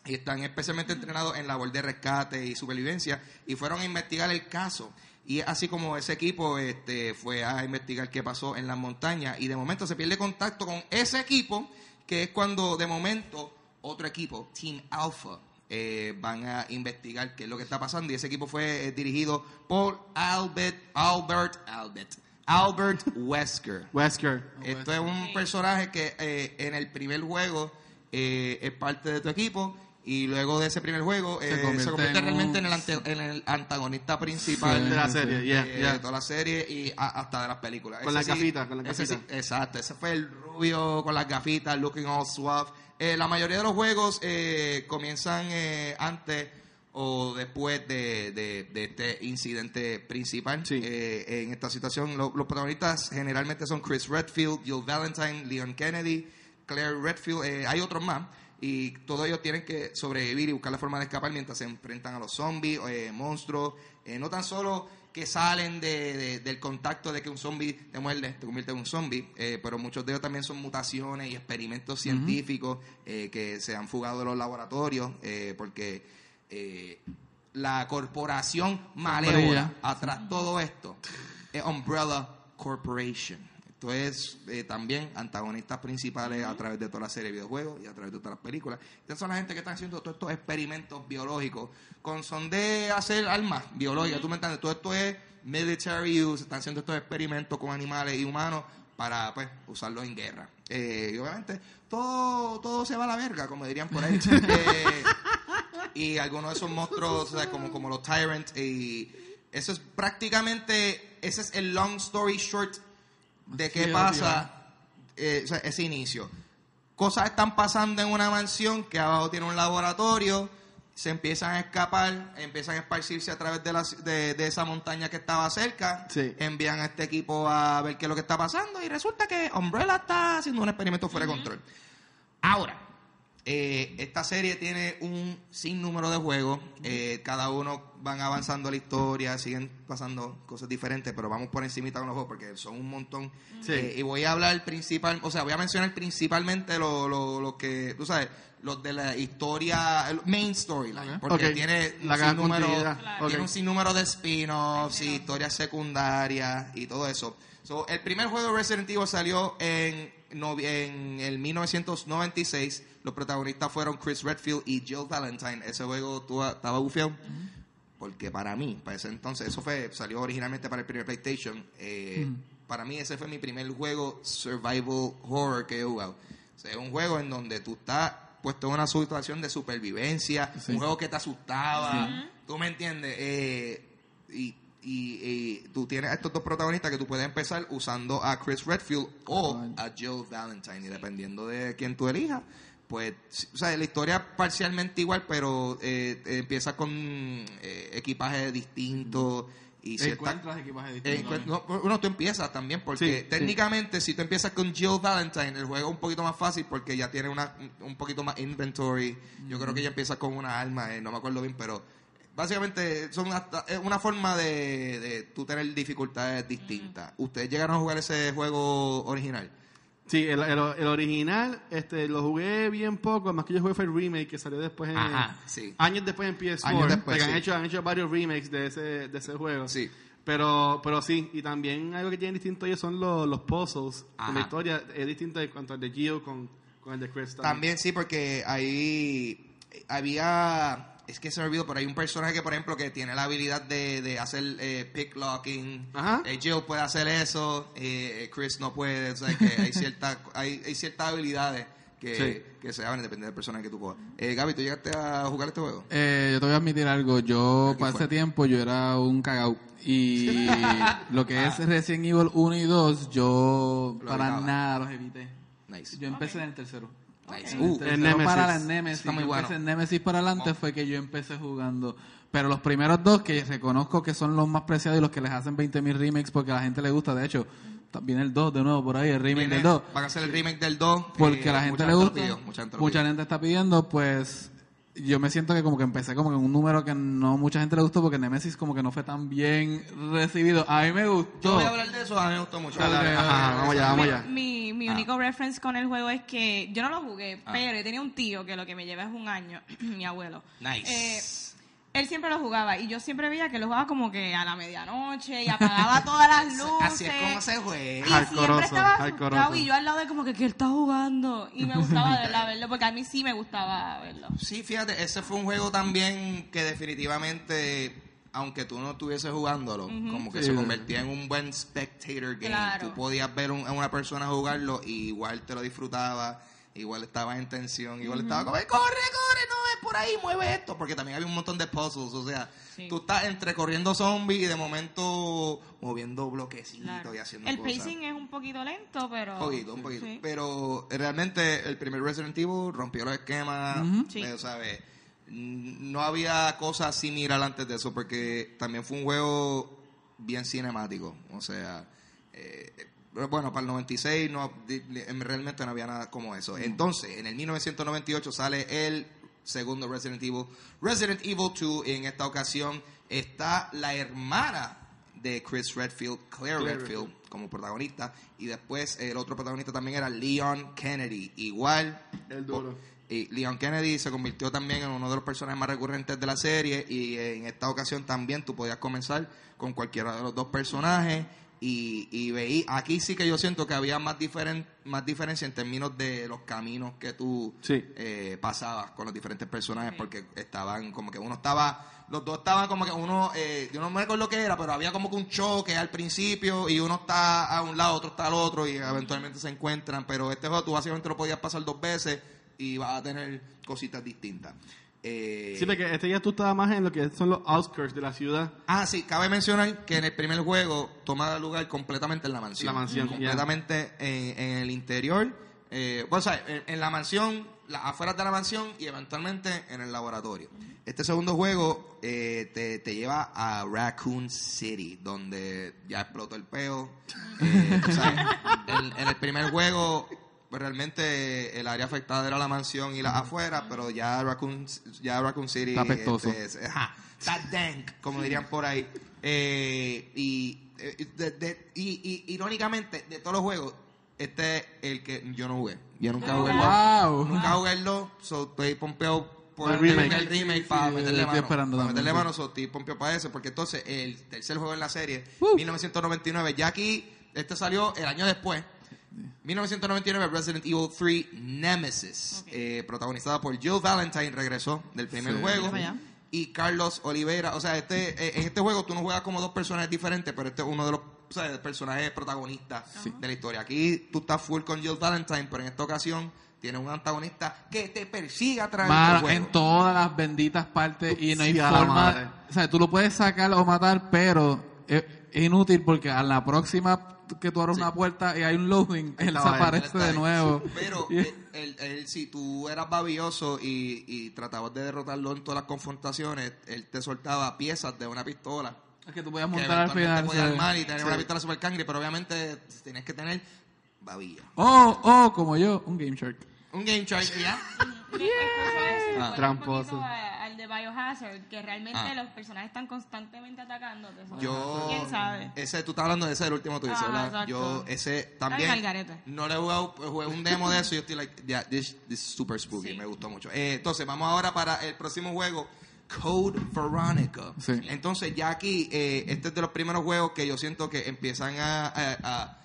y están especialmente entrenados en labor de rescate y supervivencia y fueron a investigar el caso. Y así como ese equipo este, fue a investigar qué pasó en las montañas y de momento se pierde contacto con ese equipo, que es cuando de momento otro equipo, Team Alpha, eh, van a investigar qué es lo que está pasando y ese equipo fue eh, dirigido por Albert, Albert, Albert, Albert Wesker. Wesker. Esto es un personaje que eh, en el primer juego eh, es parte de tu equipo y luego de ese primer juego eh, se convierte convierte, en un- realmente en el, ante- en el antagonista principal De la serie, yeah, eh, yeah. de toda la serie y a- hasta de las películas. Con Ese las gafitas, con sí, gafitas. exacto, ese fue el rubio con las gafitas, looking all suave. Eh, la mayoría de los juegos eh, comienzan eh, antes o después de, de- de este incidente principal. Sí. Eh, en esta situación, lo- los protagonistas generalmente son Chris Redfield, Jill Valentine, Leon Kennedy, Claire Redfield, eh, hay otros más. Y todos ellos tienen que sobrevivir y buscar la forma de escapar mientras se enfrentan a los zombies, eh, monstruos. Eh, no tan solo que salen de- de- del contacto de que un zombie te muerde, te convierte en un zombie, eh, pero muchos de ellos también son mutaciones y experimentos científicos eh, que se han fugado de los laboratorios eh, porque la corporación malévola atrás todo esto es Umbrella Corporation. Esto es eh, también antagonistas principales a través de toda la serie de videojuegos y a través de todas las películas. Estas son la gente que están haciendo todos estos experimentos biológicos con son de hacer armas biológicas. ¿Tú me entiendes? Todo esto es military use. Están haciendo estos experimentos con animales y humanos para pues usarlos en guerra. Eh, y obviamente todo, todo se va a la verga, como dirían por ahí. Eh, y algunos de esos monstruos, o sea, como, como los Tyrants, y eso es prácticamente, ese es el long story short de qué pasa eh, o sea, ese inicio. Cosas están pasando en una mansión que abajo tiene un laboratorio se empiezan a escapar, empiezan a esparcirse a través de, la, de, de esa montaña que estaba cerca, Sí. envían a este equipo a ver qué es lo que está pasando y resulta que Umbrella está haciendo un experimento fuera de control. Ahora, eh, esta serie tiene un sinnúmero de juegos, eh, cada uno van avanzando la historia, siguen pasando cosas diferentes, pero vamos por encima con los juegos porque son un montón. Sí. Eh, y voy a hablar principal, o sea, voy a mencionar principalmente lo, lo, lo que, tú sabes, los de la historia, el main storyline, porque tiene un La sinnúmero, tiene un sinnúmero de spin-offs y historias secundarias y todo eso. So, el primer juego de Resident Evil salió en, en el 1996. Los protagonistas fueron Chris Redfield y Jill Valentine. Ese juego estaba bufiado. Porque para mí, para ese entonces, eso fue, salió originalmente para el primer PlayStation. Eh, Para mí ese fue mi primer juego survival horror que he jugado. O sea, es un juego en donde tú estás puesto en una situación de supervivencia, Sí. un juego que te asustaba, tú me entiendes, Eh, y, y- y tú tienes a estos dos protagonistas que tú puedes empezar usando a Chris Redfield o a Jill Valentine, y dependiendo de quién tú elijas, pues, o sea, la historia es parcialmente igual, pero eh, empieza con eh, equipajes distintos y cierta- Encuentras equipaje distinto. encuent- no, bueno, tú empiezas también, porque Sí, sí. técnicamente si tú empiezas con Jill Valentine, el juego es un poquito más fácil porque ya tiene una, un poquito más inventory. Yo creo que ella empieza con una arma, eh, no me acuerdo bien, pero básicamente son hasta- es una forma de, de tú tener dificultades distintas. ¿Ustedes llegaron a jugar ese juego original? Sí, el, el- el original este, lo jugué bien poco, más que yo jugué fue el remake que salió después en... Ajá, sí. Años después en PS4. Años después, han, hecho, han hecho varios remakes de ese, de ese juego. Sí. Pero, pero sí, y también algo que tienen distinto ellos son los, los puzzles. La historia es distinta en cuanto al de Gio con, con el de Chris. También sí, porque ahí había. Es que se me olvidó, pero hay un personaje que, por ejemplo, que tiene la habilidad de, de hacer eh, pick locking. Ajá. Eh, Jill puede hacer eso, eh, Chris no puede. O sea, que hay, cierta, hay, hay ciertas habilidades que, Sí. que se van a depender del personaje que tú cojas. Eh, Gaby, ¿tú llegaste a jugar este juego? Eh, yo te voy a admitir algo. Yo, para ese tiempo, yo era un cagao. Y lo que es Resident Evil 1 y 2, yo Lo para evitaba. nada los evité. Nice. Yo empecé en el tercero. Uh, el En tercero Nemesis. para la Nemesis. Está muy bueno. en Nemesis para adelante fue que yo empecé jugando. Pero los primeros dos que reconozco que son los más preciados y los que les hacen 20.000 remakes porque a la gente le gusta. De hecho, viene el 2 de nuevo por ahí, el remake viene- del 2. Van a hacer el remake del 2. Porque eh, a la gente le gusta, pidió, mucha gente está pidiendo, pues yo me siento que como que empecé como que en un número que no mucha gente le gustó porque Nemesis como que no fue tan bien recibido. A mí me Yo gustó. voy a hablar de eso, a mí me gustó mucho. Dale, dale, Ajá, dale. vamos allá, vamos allá. Mi, mi único reference con el juego es que yo no lo jugué, Ah. pero yo tenía un tío que lo que me lleva es un año, mi abuelo. Nice. Eh, él siempre lo jugaba y yo siempre veía que lo jugaba como que a la medianoche y apagaba todas las luces. Así es como se juega. Y siempre estaba asustado y yo al lado de como que, que él está jugando. Y me gustaba verlo, porque a mí sí me gustaba verlo. Sí, fíjate, ese fue un juego también que definitivamente, aunque tú no estuvieses jugándolo, como que Sí. se convertía en un buen spectator game. Claro. Tú podías ver un- a una persona jugarlo y igual te lo disfrutaba, igual estabas en tensión, igual estaba como, "Ay, corre, corre, no ves por ahí, mueve esto, porque también había un montón de puzzles, o sea, Sí. tú estás entre corriendo zombies y de momento moviendo bloquecitos Claro. y haciendo El cosas. pacing es un poquito lento, pero... Un poquito, un poquito. Sí. Pero realmente el primer Resident Evil rompió los esquemas, Sí. eh, ¿sabes? No había cosas similar antes de eso porque también fue un juego bien cinemático. O sea, eh, pero bueno, para el 96 no, realmente no había nada como eso. Entonces, en el 1998 sale el segundo Resident Evil, Resident Evil 2. Y en esta ocasión está la hermana de Chris Redfield, Claire, Claire Redfield, como protagonista. Y después el otro protagonista también era Leon Kennedy. Igual. El duro. Y Leon Kennedy se convirtió también en uno de los personajes más recurrentes de la serie. Y en esta ocasión también tú podías comenzar con cualquiera de los dos personajes. Y, y veí, aquí sí que yo siento que había más, diferen, más diferencia en términos de los caminos que tú Sí. eh, pasabas con los diferentes personajes, porque estaban como que uno estaba, los dos estaban como que uno, eh, yo no me acuerdo qué era, pero había como que un choque al principio y uno está a un lado, otro está al otro y eventualmente se encuentran, pero este juego tú básicamente lo podías pasar dos veces y vas a tener cositas distintas. Eh, Sí, porque este ya tú estabas más en lo que son los outskirts de la ciudad. Ah, sí, cabe mencionar que en el primer juego toma lugar completamente en la mansión. La mansión. Completamente en, en el interior. Eh, bueno, o sea, en, en la mansión la- afuera de la mansión y eventualmente en el laboratorio. Este segundo juego eh, te, te lleva a Raccoon City, donde ya explotó el peo. Eh, en el primer juego, pues realmente el área afectada era la mansión y la afuera, pero ya Raccoon, ya Raccoon City Está apestoso. este, es- ajá, está dank, como dirían por ahí. Eh, y, eh, de- de- y, y irónicamente, de todos los juegos, este es el que yo no jugué. Yo nunca jugué el 2. Wow. Nunca jugué el 2, so estoy pompeado por El el remake. remake, el remake Sí, para meterle estoy mano. esperando para también, meterle mano, so, estoy pompeado para eso, porque entonces el tercer juego en la serie, Uh. 1999, ya aquí, este salió el año después. 1999 Resident Evil 3 Nemesis, eh, protagonizada por Jill Valentine, regresó del primer Sí. juego. Y Carlos Oliveira, o sea, este eh, en este juego tú no juegas como dos personajes diferentes, pero este es uno de los o sea, personajes protagonistas de la historia. Aquí tú estás full con Jill Valentine, pero en esta ocasión tienes un antagonista que te persigue a través del Mano, juego. en todas las benditas partes y no hay Sí, forma. O sea, tú lo puedes sacar o matar, pero es inútil porque a la próxima que tú abres una puerta y hay un loading, él Estaba se él, Él aparece está de nuevo. Pero él, él- él, si tú eras babioso y, y tratabas de derrotarlo en todas las confrontaciones, él te soltaba piezas de una pistola. es que tú Que montar al final. podías armar y tener Sí. una pistola super cangre, pero obviamente tienes que tener babilla. O, o, como yo, un Game Shark. Un game y ya. Eso, me recuerda Tramposo. A- de Biohazard, que realmente Ah. los personajes están constantemente atacándote. eso. Yo, ¿Quién sabe? ese, tú estás hablando de ese, el último tuyo, Ah, ¿verdad? exacto. Yo, ese también, no le he jugado, pues, jugué un demo de eso y yo estoy like, yeah, this, this is super spooky, Sí. me gustó mucho. Eh, entonces, vamos ahora para el próximo juego, Code Veronica. Sí. Entonces, ya aquí, eh, este es de los primeros juegos que yo siento que empiezan a, a- a-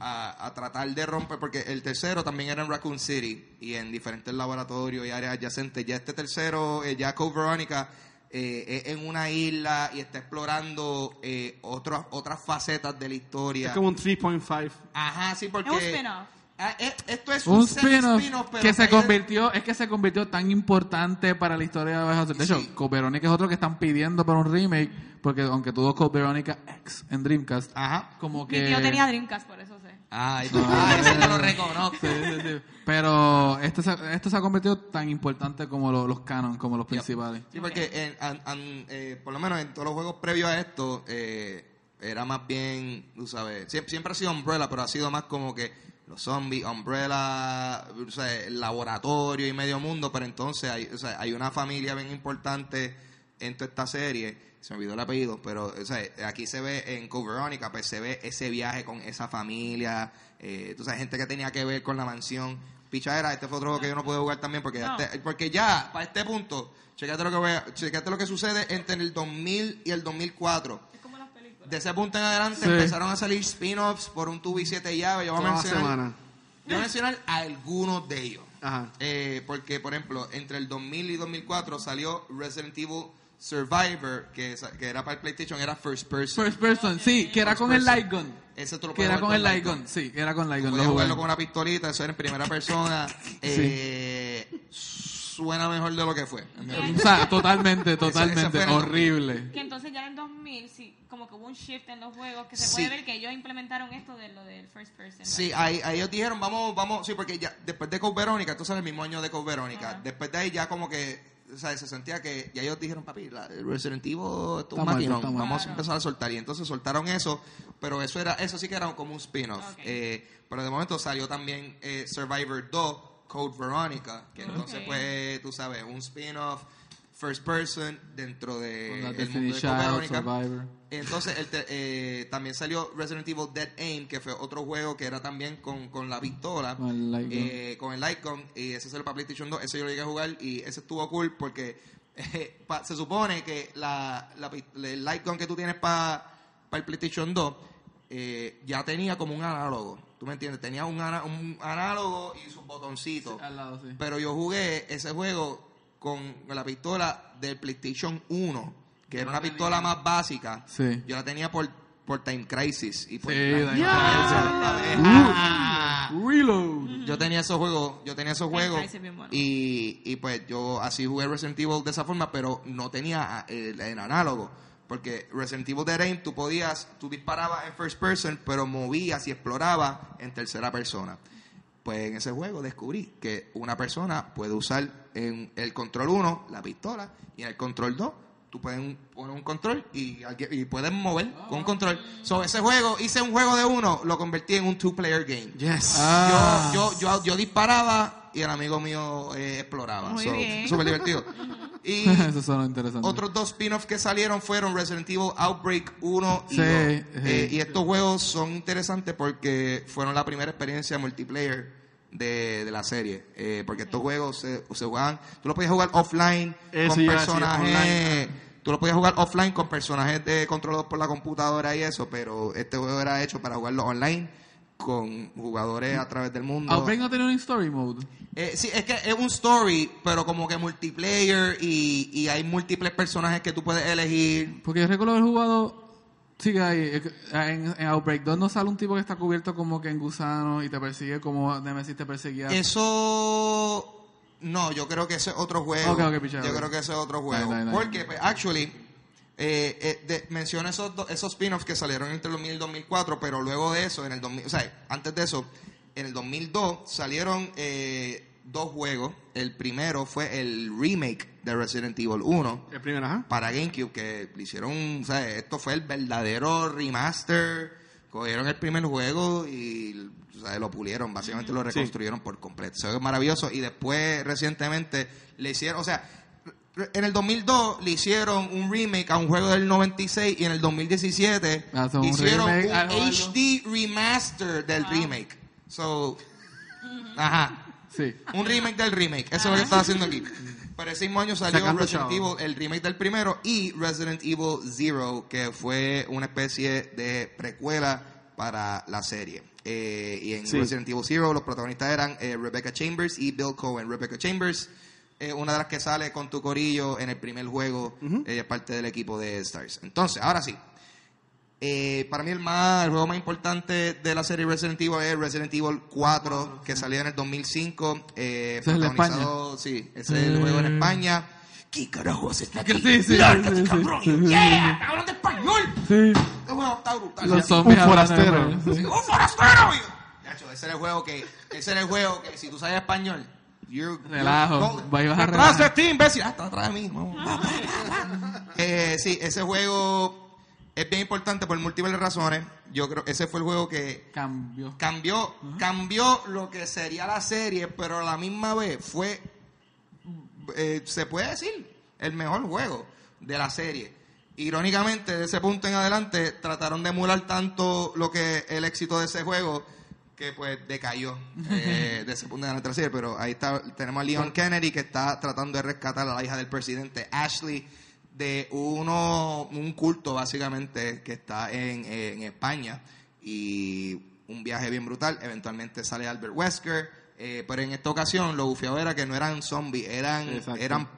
a- a tratar de romper, porque el tercero también era en Raccoon City y en diferentes laboratorios y áreas adyacentes. Ya este tercero, eh, ya Code Veronica, eh, es en una isla y está explorando eh, otras otras facetas de la historia. Es como un 3.5. Ajá, sí, porque... Es un spin-off. Ah, eh, esto es Un un, spin-off pero que se convirtió, es que se convirtió tan importante para la historia de Biohazard. De hecho, Sí. Code Veronica es otro que están pidiendo para un remake, porque aunque tuvo Code Veronica X en Dreamcast, Ajá. como que... Mi tío tenía Dreamcast, por eso sé. Ay, tú- ah, ese te lo reconozco. Sí, sí, sí. Pero esto se, esto se ha convertido tan importante como lo- los canon, como los principales. Sí, porque en- an- an- eh, por lo menos en todos los juegos previos a esto, eh, era más bien, tú sabes, siempre, siempre ha sido Umbrella, pero ha sido más como que los zombies, Umbrella, o sea, el laboratorio y medio mundo, pero entonces hay, o sea, hay una familia bien importante en toda esta serie, se me olvidó el apellido, pero o sea, aquí se ve en Code Veronica, pues se ve ese viaje con esa familia, eh, tú sabes, gente que tenía que ver con la mansión. Pichadera, este fue otro juego que yo no pude jugar también porque, ya No. este- porque ya, para este punto, checate lo que voy a- checate lo que sucede entre el 2000 y el 2004. Es como las películas. De ese punto en adelante Sí. empezaron a salir spin-offs por un tubo y siete llaves. Yo voy a mencionar, semana. yo voy a mencionar algunos de ellos. Ajá. Eh, porque, por ejemplo, entre el 2000 y 2004 salió Resident Evil Survivor, que, que era para el PlayStation, era First Person. First person, sí, que era First con el person. light gun. Ese tú lo Que era con el light gun, sí, era con light gun. Podías jugarlo con una pistolita, eso era en primera persona. Eh, Suena mejor de lo que fue. en. O sea, totalmente, ese totalmente, en el horrible. Que entonces ya en el 2000, sí, como que hubo un shift en los juegos, que se Sí. puede ver que ellos implementaron esto de lo del first person. Sí, ahí, ahí ellos dijeron, vamos, vamos, sí, porque ya después de Code Verónica, esto es el mismo año de Code Verónica, Ajá. después de ahí ya como que, o sea, se sentía que, ya ellos dijeron, papi, la, el Resident Evil, es un maquinón, vamos a empezar a soltar, y entonces soltaron eso, pero eso era, eso sí que era como un spin-off. Eh, pero de momento salió también eh, Survivor 2, Code Verónica, que entonces Ok. pues, tú sabes, un spin-off, first person, dentro de el Destiny mundo de Child. Survivor. Entonces, el te- eh, también salió Resident Evil Dead Aim, que fue otro juego que era también con, con la pistola, Con el light gun. eh, con el y ese salió para PlayStation 2, ese yo lo llegué a jugar y ese estuvo cool porque eh, pa- se supone que la, la el light gun que tú tienes para el PlayStation 2 eh, ya tenía como un análogo, ¿tú me entiendes? Tenía un, ana- un análogo y sus botoncitos. Al lado, sí. Pero yo jugué ese juego con la pistola del PlayStation 1, que era una pistola más básica. Sí. Yo la tenía por, por Time Crisis. Y por Sí, Time Crisis. Uh. Ah. Reload. Yo tenía esos juegos, yo tenía esos juegos y, y pues yo así jugué Resident Evil de esa forma, pero no tenía eh, el, el análogo. Porque Resident Evil Dead Aim tú podías, tú disparabas en first person, pero movías y explorabas en tercera persona. Pues en ese juego descubrí que una persona puede usar en el control 1 la pistola y en el control 2 tú puedes poner un control y, y puedes mover con un control. So, ese juego, hice un juego de uno, lo convertí en un two-player game. Yes. Ah. Yo, yo, yo, yo disparaba y el amigo mío eh, exploraba. Muy So, bien. Súper divertido. Y Eso suena interesante. otros dos spin-offs que salieron fueron Resident Evil Outbreak 1 y Sí, 2. sí. Eh, y estos juegos son interesantes porque fueron la primera experiencia multiplayer de, de la serie. Eh, porque estos juegos se, se jugaban, tú lo podías jugar offline Eso con personajes. Tú lo podías jugar offline con personajes de controlados por la computadora y eso, pero este juego era hecho para jugarlo online con jugadores a través del mundo. Outbreak no tenía un story mode. Eh, sí, es que es un story, pero como que multiplayer y, y hay múltiples personajes que tú puedes elegir. Porque yo recuerdo haber jugado. Que, ah, En, en Outbreak 2 no sale un tipo que está cubierto como que en gusano y te persigue como Nemesis te perseguía. Eso. No, yo creo que ese es otro juego. Ok, ok, pichea, yo creo que ese es otro juego. Dale, dale, dale. Porque, pues, actually, eh, eh, de- menciono esos, esos spin-offs que salieron entre el 2000 y el 2004, pero luego de eso, en el 2000, o sea, antes de eso, en el 2002 salieron eh, dos juegos. El primero fue el remake de Resident Evil 1. El primero, ajá. para GameCube que le hicieron, o sea, esto fue el verdadero remaster. Cogieron el primer juego y o sea, lo pulieron, básicamente lo reconstruyeron por completo. Eso es maravilloso. Y después, recientemente, le hicieron, o sea, en el 2002 le hicieron un remake a un juego del 96 y en el 2017 Ah, so un hicieron remake un. HD remaster del remake. So, ajá. Sí. Un remake del remake. Eso es lo que estaba haciendo aquí. Para ese mismo año salió Sacando Resident chavo. Evil, el remake del primero, y Resident Evil Zero, que fue una especie de precuela para la serie. Eh, y en Sí. Resident Evil Zero los protagonistas eran eh, Rebecca Chambers y Bill Cohen. Rebecca Chambers, eh, una de las que sale con tu corillo en el primer juego, es parte del equipo de Stars. Entonces, ahora sí. Eh, para mí el más el juego más importante de la serie Resident Evil es Resident Evil 4 que salió en el 2005 eh, Ese es de protagonizado- sí ese es el juego en España ¿qué carajos está aquí? Sí, sí, ¡Lárgate, sí, sí, cabrón! sí, ¡Yeah! ¡Hablan de español! Sí. este juego está brutal Los zombies un forastero. ¡Un forastero! Yacho, ese era el juego que ese era el juego que si tú sabes español you're- Relajo, you're- vas a Detrás de relajar. ti, imbécil. Ah, está atrás de mí. Vamos. Eh, sí, ese juego es bien importante por múltiples razones. Yo creo ese fue el juego que Cambió. cambió, cambió lo que sería la serie, pero a la misma vez fue, eh, se puede decir, el mejor juego de la serie. Irónicamente, de ese punto en adelante, trataron de emular tanto lo que el éxito de ese juego que pues decayó eh, de ese punto en adelante de la serie. Pero ahí está, tenemos a Leon Kennedy que está tratando de rescatar a la hija del presidente Ashley de uno un culto básicamente que está en, en España y un viaje bien brutal. Eventualmente sale Albert Wesker, eh, pero en esta ocasión lo bufiado era que no eran zombies, eran, Exacto. eran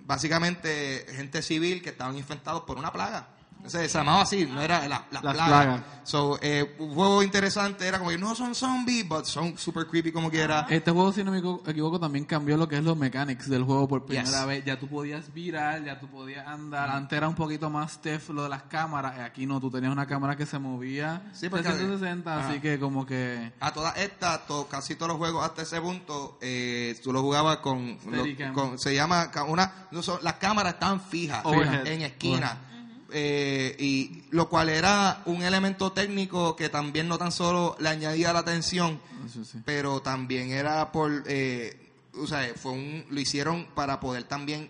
básicamente gente civil que estaban infectados por una plaga. Se llamaba así, no era la, la Las plaga. plagas. So, eh, un juego interesante era como que no son zombies, but son super creepy como quiera. Este juego, si no me equivo- equivoco, también cambió lo que es los mechanics del juego por primera Yes. vez. Ya tú podías virar, ya tú podías andar. Antes era un poquito más stiff lo de las cámaras. Aquí no, tú tenías una cámara que se movía Sí, porque- 160, así que como que... A todas estas, to- casi todos los juegos hasta ese punto, eh, tú lo jugabas con, lo- con- se llama una, no son- las cámaras estaban fijas Overhead. en esquina, Eh, y lo cual era un elemento técnico que también no tan solo le añadía la atención, sí. pero también era por, eh, o sea, fue un, lo hicieron para poder también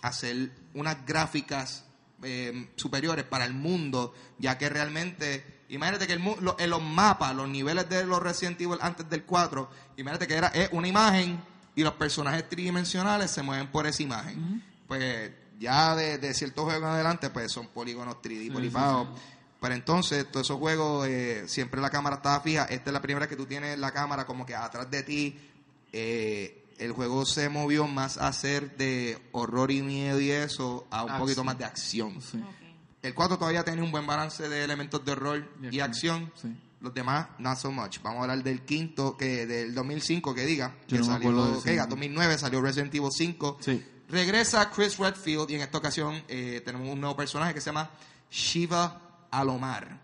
hacer unas gráficas eh, superiores para el mundo, ya que realmente, imagínate que el, lo- en los mapas, los niveles de los Resident Evil antes del 4, imagínate que era una imagen y los personajes tridimensionales se mueven por esa imagen. Pues ya de, de ciertos juegos en adelante, pues son polígonos 3D, polifados. Pero entonces, todos esos juegos, eh, siempre la cámara estaba fija. Esta es la primera vez que tú tienes la cámara como que atrás de ti. Eh, el juego se movió más a ser de horror y miedo y eso, a un Acción. poquito más de acción. Sí. El 4 todavía tenía un buen balance de elementos de horror Y y acción. Sí. Los demás, not so much. Vamos a hablar del quinto, que del 2005, que diga. Yo que no me salió, acuerdo de ese. que diga, 2009 salió Resident Evil 5. Sí. Regresa Chris Redfield y en esta ocasión eh, tenemos un nuevo personaje que se llama Shiva Alomar.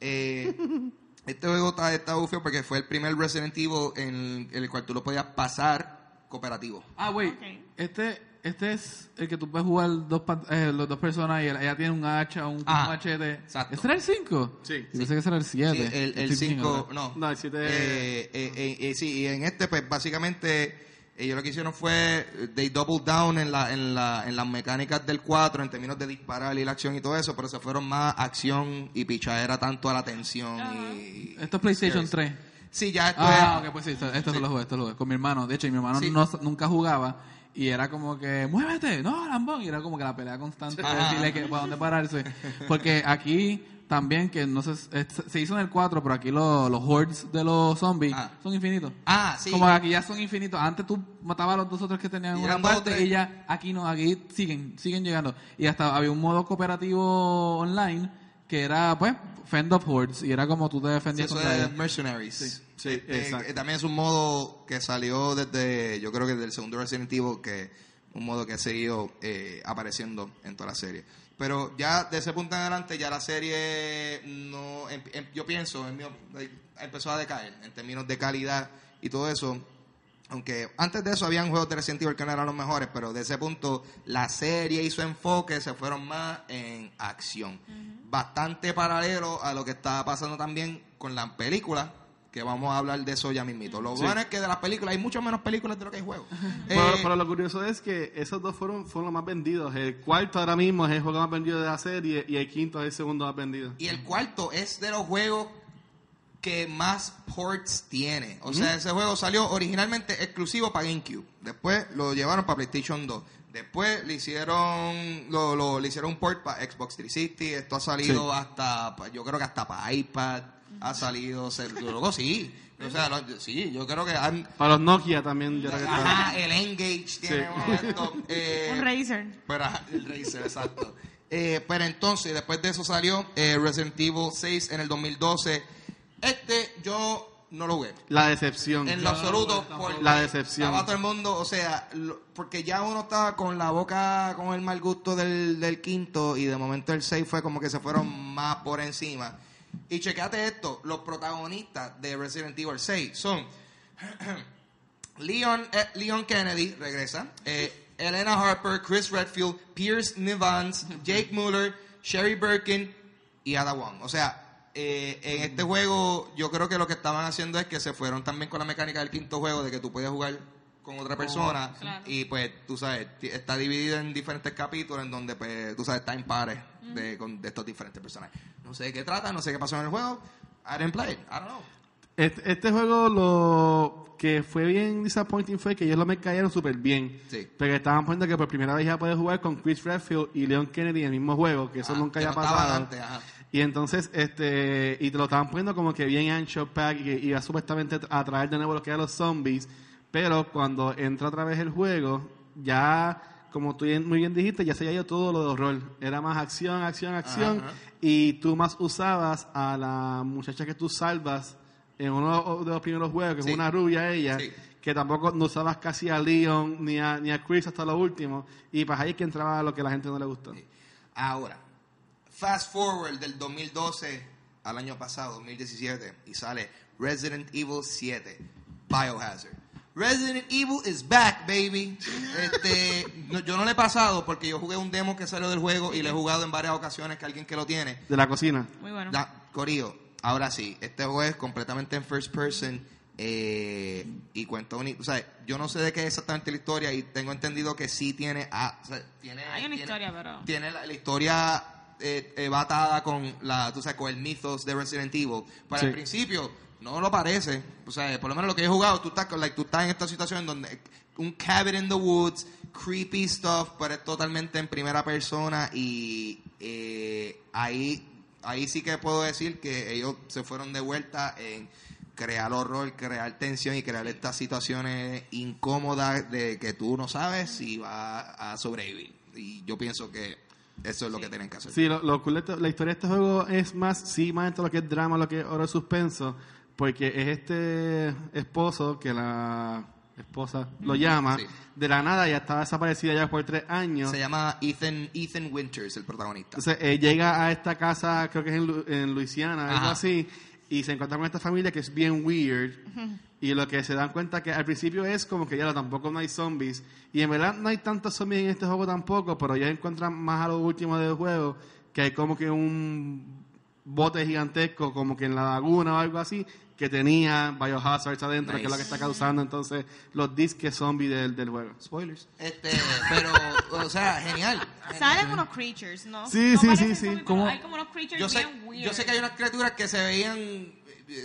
Eh, Este juego está, está bufio porque fue el primer Resident Evil en el cual tú lo podías pasar cooperativo. Ah, wait. Ok. Este, este es el que tú puedes jugar dos, eh, los dos personas y ella tiene un hacha, un, Ah, un machete. exacto. ¿Ese era el 5? Sí. Yo pensé que ese era el 7. Sí, el, el 5, no. No, el siete- Eh, eh, eh, eh, sí, y en este, pues básicamente, ellos lo que hicieron fue, eh, they double down en, la, en, la, en las mecánicas del 4 en términos de disparar y la acción y todo eso, pero se fueron más acción y pichadera tanto a la tensión y... Esto es PlayStation Scares. 3. Sí, ya esto Ah, es- ok, pues sí, esto, esto Sí. lo jugué, esto lo jugué. Con mi hermano. De hecho, y mi hermano Sí. no, nunca jugaba. Y era como que, muévete, no, Lambón. Y era como que la pelea constante decirle que para dónde pararse. Porque aquí también, que no sé, se hizo en el 4, pero aquí los, los hordes de los zombies Ah. son infinitos. Ah, sí. Como aquí ya son infinitos. Antes tú matabas a los dos otros que tenían una parte tres. y ya aquí no, aquí siguen, siguen llegando. Y hasta había un modo cooperativo online que era, pues, fend up hordes. Y era como tú te Sí, defendías eso contra es ellos. Mercenaries. Sí, Eh, exacto. eh, también es un modo que salió desde, yo creo que desde el segundo Resident Evil, que un modo que ha seguido eh, apareciendo en toda la serie. Pero ya de ese punto en adelante, ya la serie no, em- em- yo pienso, en mi empezó a decaer en términos de calidad y todo eso. Aunque antes de eso habían juegos de Resident Evil que no eran los mejores, pero de ese punto la serie y su enfoque se fueron más en acción. Bastante paralelo a lo que estaba pasando también con las películas, que vamos a hablar de eso ya mismito. Lo Sí. bueno es que de las películas hay mucho menos películas de lo que hay juegos. Pero, Eh, pero lo curioso es que esos dos fueron, fueron los más vendidos. El cuarto ahora mismo es el juego más vendido de la serie y el quinto es el segundo más vendido. Y el cuarto es de los juegos que más ports tiene. O sea, ese juego salió originalmente exclusivo para GameCube. Después lo llevaron para PlayStation 2. Después le hicieron lo, lo- le hicieron un port para Xbox 360. Esto ha salido Sí. hasta, yo creo que hasta para iPad ha salido. se- Luego sí. O sea, lo- sí, yo creo que han... Para los Nokia también. Yo creo que está- Ajá, el Engage tiene Sí. estos. eh, Un Razer. pero el Razer, exacto. Eh, pero entonces, después de eso salió eh, Resident Evil 6 en el 2012. Este yo no lo jugué. La decepción. En lo absoluto, porque La decepción. Estaba todo el mundo, o sea, lo- porque ya uno estaba con la boca con el mal gusto del, del quinto y de momento el 6 fue como que se fueron más por encima. Y checate esto, los protagonistas de Resident Evil 6 son Leon, eh, Leon Kennedy, regresa, eh, Elena Harper, Chris Redfield, Pierce Nivans, Jake Muller, Sherry Birkin y Ada Wong. O sea, eh, en este juego yo creo que lo que estaban haciendo es que se fueron también con la mecánica del quinto juego de que tú puedes jugar con otra persona claro. y pues tú sabes está dividido en diferentes capítulos en donde pues tú sabes está en pares de, con- de estos diferentes personajes no sé de qué trata no sé qué pasó en el juego I didn't play it I don't know Este, este juego lo que fue bien disappointing fue que ellos lo me cayeron súper bien. Sí. Porque estaban poniendo que por primera vez ya puedes jugar con Chris Redfield y Leon Kennedy en el mismo juego, que eso Ah, nunca que haya no estaban pasado. antes, ajá. Y entonces, este, y te lo estaban poniendo como que bien ancho pack y que iba supuestamente a traer de nuevo lo que eran los zombies. Pero cuando entra otra vez el juego, ya, como tú muy bien dijiste, ya se había ido todo lo de horror. Era más acción, acción, acción. Ajá. Y tú más usabas a la muchacha que tú salvas en uno de los primeros juegos, que Sí. es una rubia ella, Sí. que tampoco no usabas casi a Leon ni a, ni a Chris hasta lo último. Y pues ahí es que entraba lo que a la gente no le gustó. Ahora, fast forward del 2012 al año pasado, 2017, y sale Resident Evil 7, Biohazard. Resident Evil is back, baby. Este, no- yo no le he pasado porque yo jugué un demo que salió del juego y le he jugado en varias ocasiones que alguien que lo tiene. De la cocina. Muy bueno. Da- Corillo, ahora sí, este juego es completamente en first person eh, y cuenta un... O sea, yo no sé de qué es exactamente la historia y tengo entendido que sí tiene... ah, o sea, tiene Hay una tiene- historia, pero... Tiene la, la historia eh, eh, va atada con, la, tú sabes, con el mythos de Resident Evil. Para Sí. el principio no lo parece. O sea, por lo menos lo que he jugado, tú estás, con- like, tú estás en esta situación donde un cabin in the woods, creepy stuff, pero es totalmente en primera persona y eh, ahí, ahí sí que puedo decir que ellos se fueron de vuelta en crear horror, crear tensión y crear estas situaciones incómodas de que tú no sabes si va a sobrevivir. Y yo pienso que eso es lo que tienen que hacer. Sí, lo, lo cool de la historia de este juego es más, sí, más en todo lo que es drama, lo que es horror suspenso, porque es este esposo que la esposa lo llama, Sí. de la nada ya estaba desaparecida ya por tres años. Se llama Ethan, Ethan Winters, el protagonista. Entonces eh, llega a esta casa, creo que es en, Lu- en Luisiana, algo así, y se encuentran con esta familia que es bien weird. Y lo que se dan cuenta que al principio es como que ya tampoco no hay zombies. Y en verdad no hay tantos zombies en este juego tampoco, pero ya encuentran más a lo último del juego que hay como que un bote gigantesco, como que en la laguna o algo así, que tenía biohazards adentro, que es lo que está causando entonces los disques zombies del, del juego. Spoilers. Este, pero, o sea, genial. Salen unos creatures, ¿no? Sí, No sí, sí, sí. ¿Cómo? Hay como unos creatures Yo sé, bien weird. yo sé que hay unas criaturas que se veían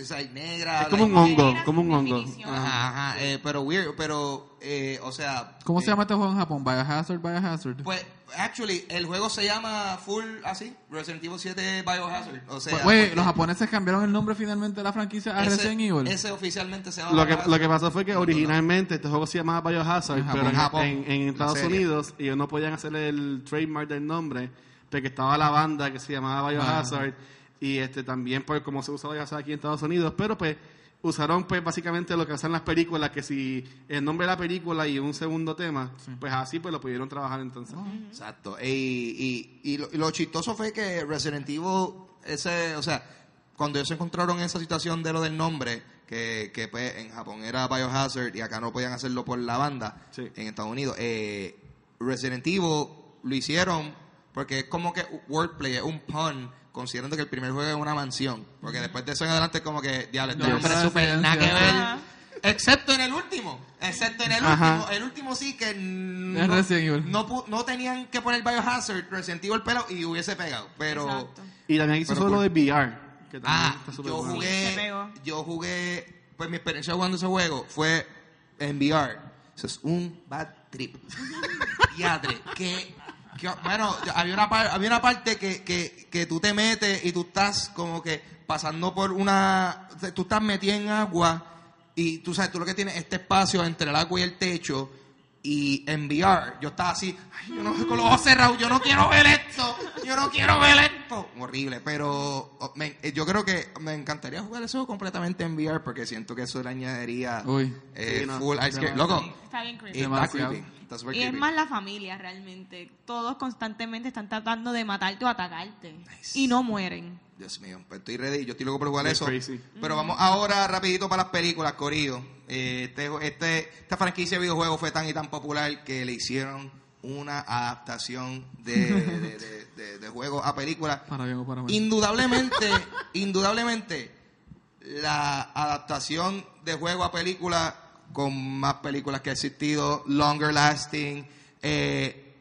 o sea, negras. Es como un like- hongo, como un hongo. Ajá. Ajá, ajá, eh, pero weird, pero, eh, o sea. ¿Cómo eh, se llama este juego en Japón? Biohazard, Biohazard. Pues, actually, el juego se llama full así, Resident Evil 7 Biohazard. O sea, Güey, porque los japoneses cambiaron el nombre finalmente de la franquicia a ese, Resident Evil. ese oficialmente se llama Lo que, Biohazard. lo que pasó fue que originalmente este juego se llamaba Biohazard, En Japón. pero en, Japón. en- en Estados. Unidos ellos no podían hacer el trademark del nombre porque estaba la banda que se llamaba Biohazard y este también por cómo se usa Biohazard aquí en Estados Unidos, pero pues usaron pues básicamente lo que hacen las películas, que si el nombre de la película y un segundo tema, pues así pues lo pudieron trabajar entonces. Exacto. Y, y, y lo, y lo chistoso fue que Resident Evil, ese, o sea, cuando ellos se encontraron en esa situación de lo del nombre, que, que pues, en Japón era Biohazard y acá no podían hacerlo por la banda, Sí. en Estados Unidos, eh, Resident Evil lo hicieron porque es como que wordplay, es un pun, considerando que el primer juego es una mansión. Porque después de eso en adelante, como que, diablo, este es otra súper nada que ver. Excepto en el último. Excepto en el Ajá. último. El último sí que no, Es Resident Evil. no, no tenían que poner Biohazard, Resident Evil pelo y hubiese pegado. Pero. Exacto. Y también hizo solo por- de VR, que también Ah, yo jugué. Yo jugué. Pues mi experiencia jugando ese juego fue en VR. Eso es un bad trip. Diadre, que. Bueno, había una, había una parte que, que, que tú te metes y tú estás como que pasando por una. Tú estás metido en agua y tú sabes, tú lo que tienes este espacio entre el agua y el techo. Y en VR, yo estaba así, ay, yo no con los ojos cerrados, yo no quiero ver esto, yo no quiero ver esto. Horrible, pero oh, me- eh, yo creo que me encantaría jugar eso completamente en VR porque siento que eso le añadiría Uy. eh, Sí, no. full ice cream. Loco, Está bien creepy. está creepy. Está super Y es más la familia realmente. Todos constantemente están tratando de matarte o atacarte. Nice. Y no mueren. Dios mío, pues estoy ready, yo estoy loco por jugar That's eso. crazy. Pero vamos ahora rapidito para las películas, Corillo. Eh, este, este, esta franquicia de videojuegos fue tan y tan popular que le hicieron una adaptación de, de, de- de- de juego a película. Para bien o para mal. Indudablemente, indudablemente, la adaptación de juego a película con más películas que ha existido, longer lasting, eh,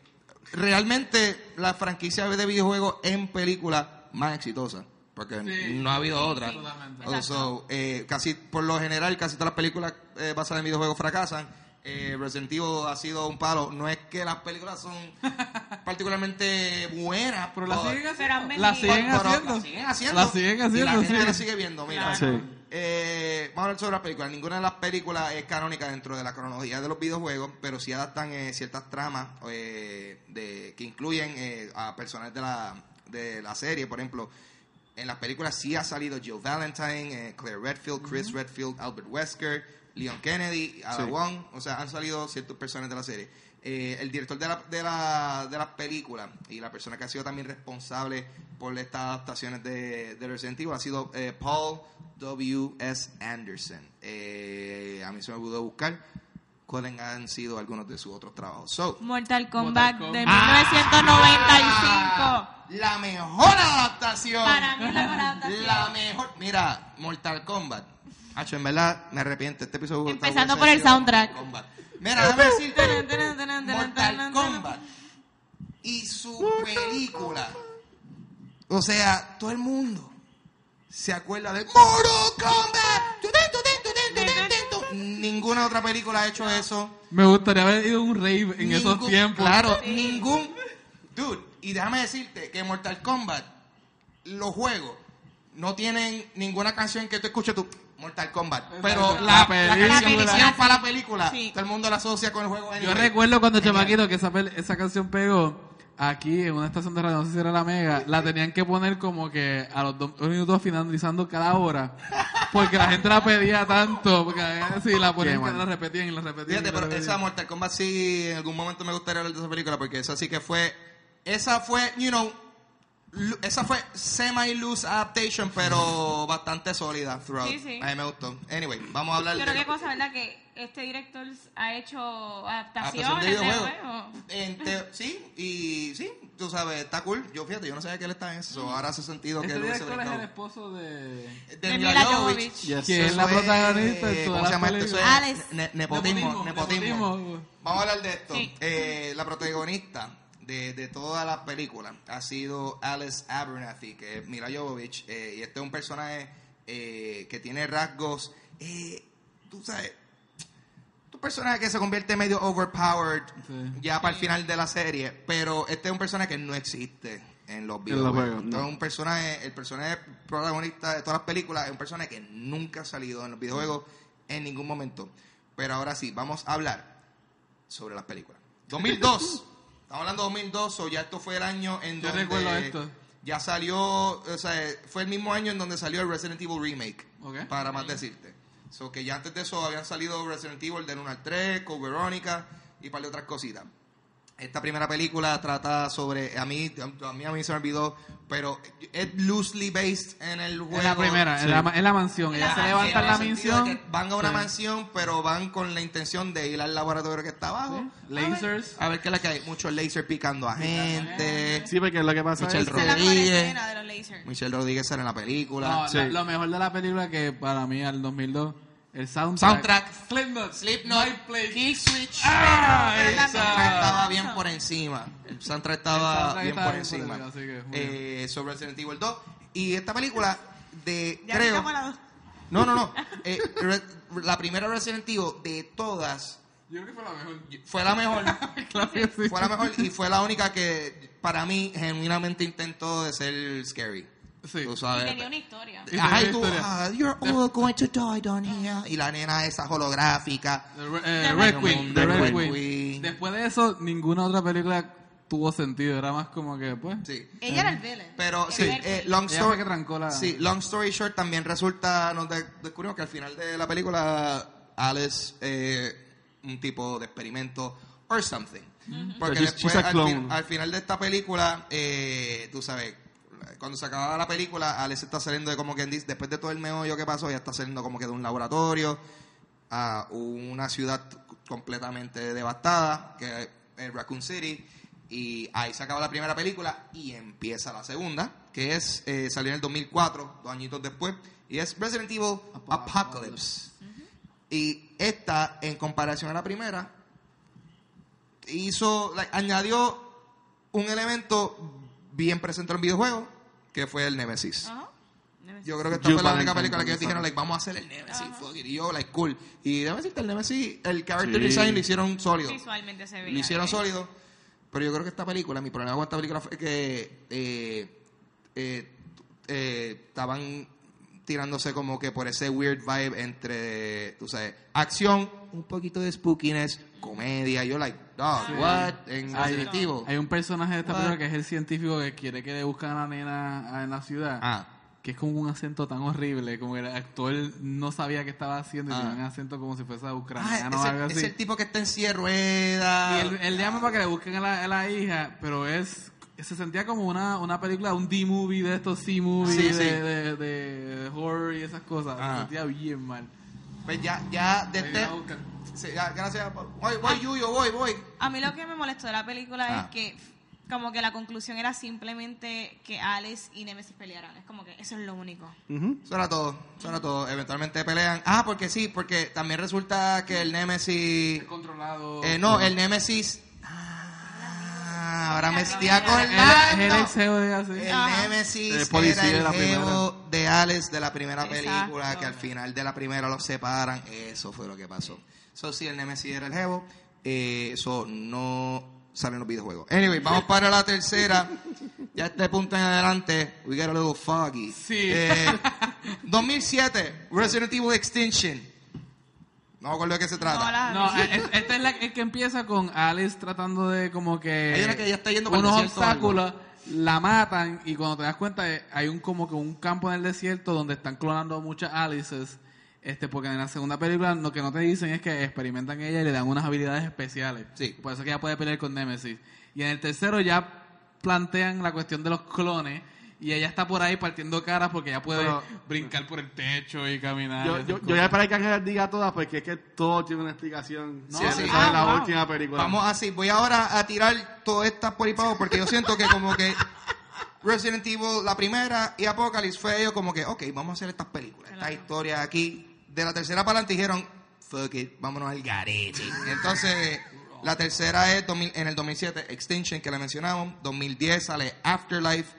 realmente la franquicia de videojuegos en película más exitosa, porque Sí. no ha habido otra. Totalmente. Also, eh, casi por lo general, casi todas las películas eh, basadas en videojuegos fracasan. Eh, Resident Evil ha sido un palo. No es que las películas son particularmente buenas, Pero la o- siguen haciendo. La vendido. siguen haciendo. La siguen haciendo. La siguen Y la haciendo, gente sí. la sigue viendo. Mira, Claro. Sí. eh, vamos a hablar sobre las películas. Ninguna de las películas es canónica dentro de la cronología de los videojuegos, pero sí adaptan eh, ciertas tramas eh, de, que incluyen eh, a personajes de la, de la serie. Por ejemplo, en las películas sí ha salido Jill Valentine, eh, Claire Redfield, Chris Redfield, Albert Wesker, Leon Kennedy, Ada Sí. Wong. O sea, han salido ciertos personajes de la serie. Eh, el director de la, de, la, de las películas y la persona que ha sido también responsable por estas adaptaciones de, de Resident Evil ha sido eh, Paul W. S. Anderson. Eh, a mí se me pudo buscar cuáles han sido algunos de sus otros trabajos. So, Mortal Kombat Kombat. de Ah, 1995. la mejor adaptación. Para mí la mejor adaptación. La mejor. Mira, Mortal Kombat. Hacho, en verdad me arrepiento. Este episodio Empezando por el soundtrack. Kombat. Mira, déjame decirte. Mortal Kombat y su película. O sea, todo el mundo se acuerda de Mortal Kombat. Ninguna otra película ha hecho eso. Me gustaría haber ido a un rave en esos tiempos. Claro, ningún. Dude, y déjame decirte que Mortal Kombat, los juegos, no tienen ninguna canción que tú escuches tú. Mortal Kombat. Pero La la, la película. canción para la película, Sí. todo el mundo la asocia con el juego. Yo recuerdo cuando Genial. chamaquito que esa, pel- esa canción pegó aquí en una estación de radio, no sé si era la Mega, la tenían que poner como que a los dos minutos finalizando cada hora, porque la gente la pedía tanto, porque sí, la ponían, que la repetían y la repetían. Fíjate, y la pero repetían. esa Mortal Kombat sí, en algún momento me gustaría hablar de esa película porque esa sí que fue, esa fue, you know, esa fue semi-loose adaptation, pero bastante sólida throughout. Sí, sí. A mí me gustó. Anyway, vamos a hablar Pero de... qué cosa, ¿verdad? Que este director ha hecho Adaptación adaptaciones de de videojuegos. juegos. En te- sí, y sí, tú sabes, está cool. Yo fíjate, yo no sabía que él está en eso. so ahora hace sentido que Este él hubiese director es el brincado. esposo de... De De Mila Mila Jovovich. Jovovich. Yes. Que es la Eso protagonista eh, en ¿Cómo todas se llama las esto? Eso películas. es Alice. ne- nepotismo, nepotismo. nepotismo. Vamos a hablar de esto. Sí. Eh, la protagonista de, de todas las películas ha sido Alice Abernathy, que es Mila Jovovich. eh, y este es un personaje eh, que tiene rasgos, eh, tú sabes, un personaje que se convierte medio overpowered Sí. ya para el final de la serie, pero este es un personaje que no existe en los videojuegos. juegos, no. Un personaje, el personaje protagonista de todas las películas es un personaje que nunca ha salido en los videojuegos en ningún momento. Pero ahora sí, vamos a hablar sobre las películas. 2002. Estamos hablando de 2002, o ya esto fue el año en Yo donde recuerdo esto. ya salió, o sea, fue el mismo año en donde salió el Resident Evil Remake, para más decirte. So que ya antes de eso habían salido Resident Evil del 1 al 3, con Verónica y un par de otras cositas. Esta primera película trata sobre, a mí, a mí, a mí se me olvidó, pero es loosely based en el juego. Es la primera, en, la, ma- en la mansión. Ella se la levanta en la mansión. Van a una Sí. mansión, pero van con la intención de ir al laboratorio que está abajo. Lasers. A ver qué es la que hay. Muchos lasers picando a gente. Sí, porque lo que pasa Michelle es es la Rodríguez. escena de los lasers. Michelle Rodríguez sale en la película. No, Sí. la- lo mejor de la película que para mí al 2002, el soundtrack. Soundtrack. Slipknot. Slipknot. Kick Switch. Ah. El soundtrack estaba bien por encima. El soundtrack estaba bien por encima. Eh, sobre Resident Evil 2. Y esta película de, Ya creo... No, no, no. Eh, Re- la primera Resident Evil de todas Yo creo que fue la mejor. fue la mejor. Claro que sí. fue la mejor y fue la única que para mí genuinamente intentó de ser scary. Sí. Tú Y sabes. tenía una historia. Y Ajá, y tenía tú, historia. ah, you're all going to die down here. Y la nena esa holográfica. The eh, The Red Red Queen. Queen. The Red Red Queen. Queen. Después de eso, ninguna otra película tuvo sentido. Era más como que, pues. Sí. Ella era el villain. Pero El sí, eh, long Ella story fue que trancó la- Sí, long story short también resulta nos de- descubrimos que al final de la película Alice eh, un tipo de experimento or something. Porque She's- después she's al, fin- al final de esta película eh, tú sabes cuando se acababa la película, Alice está saliendo de como quien dice, después de todo el meollo que pasó, ella está saliendo como que de un laboratorio a una ciudad completamente devastada, que es Raccoon City, y ahí se acaba la primera película y empieza la segunda, que es eh, salió en el 2004, dos añitos después, y es Resident Evil Apocalypse. Y esta, en comparación a la primera, hizo, like, añadió un elemento bien presente en el videojuego, que fue el Nemesis. Ajá. Yo creo que esta Yo fue la única película que ellos dijeron, like, vamos a hacer el Nemesis, fuck it. Y yo, like, cool. Y déjame decirte, el Nemesis, el character Sí. design lo hicieron sólido. Visualmente se veía. Lo hicieron sólido. Pero yo creo que esta película, mi problema con esta película fue que eh, eh, eh, estaban tirándose como que por ese weird vibe entre, tú sabes, acción, un poquito de spookiness, comedia. Yo, like, dog, what? En Hay, Resident hay un personaje de esta What? película que es el científico que quiere que le buscan a la nena en la ciudad. Ah. Que es como un acento tan horrible, como que el actor no sabía qué estaba haciendo y Ah. tenía un acento como si fuese Ah, ucraniano o algo así. es el tipo que está en silla de ruedas. Y él, él llama para que le busquen a la, a la hija, pero es se sentía como una, una película, un D-movie de estos C-movies Sí, de, sí. de, de horror y esas cosas. Ah. Se sentía bien mal. Pues ya, ya, de Sí, gracias. Voy, voy, Yuyo, voy, voy. A mí lo que me molestó de la película Ah. es que como que la conclusión era simplemente que Alice y Nemesis pelearan. Es como que eso es lo único. Ujú. Eso era todo, eso era todo. Eventualmente pelean. Ah, porque sí, porque también resulta que el Nemesis... Controlado. Eh, no, el Nemesis... Ah, ahora me estoy el acordando. de así. El. Nemesis El policía era de el la primera. jevo de Alex de la primera Exacto. película, que al final de la primera los separan. Eso fue lo que pasó. Eso sí, el Nemesis era el jevo. eh, eso no sale en los videojuegos. Anyway, vamos para la tercera. Ya este punto en adelante, we get a little foggy. Sí. Eh, 2007, Resident Evil Extinction. No me acuerdo de qué se trata. No, la- No, eh, es- esta es la el que empieza con Alice tratando de como que Hay una que ya está yendo para unos obstáculos la matan y cuando te das cuenta eh, hay un como que un campo en el desierto donde están clonando muchas Alices este porque en la segunda película lo que no te dicen es que experimentan ella y le dan unas habilidades especiales Sí. por eso que ella puede pelear con Nemesis y en el tercero ya plantean la cuestión de los clones y ella está por ahí partiendo caras porque ella puede Pero- brincar por el techo y caminar. y Yo, esas yo, yo cosas. voy a esperar que Ángel diga todas porque es que todo tiene una explicación. No, Sí, sí. esa es la Ah, wow. última película. Vamos así, voy ahora a tirar todas estas por para abajo, porque yo siento que como que Resident Evil, la primera, y Apocalypse fue ellos como que, ok, vamos a hacer estas películas, estas historias aquí. De la tercera para adelante dijeron, fuck it, vámonos al garete. Entonces, la tercera es 2000 en el 2007, Extinction, que la mencionamos. 2010 sale Afterlife.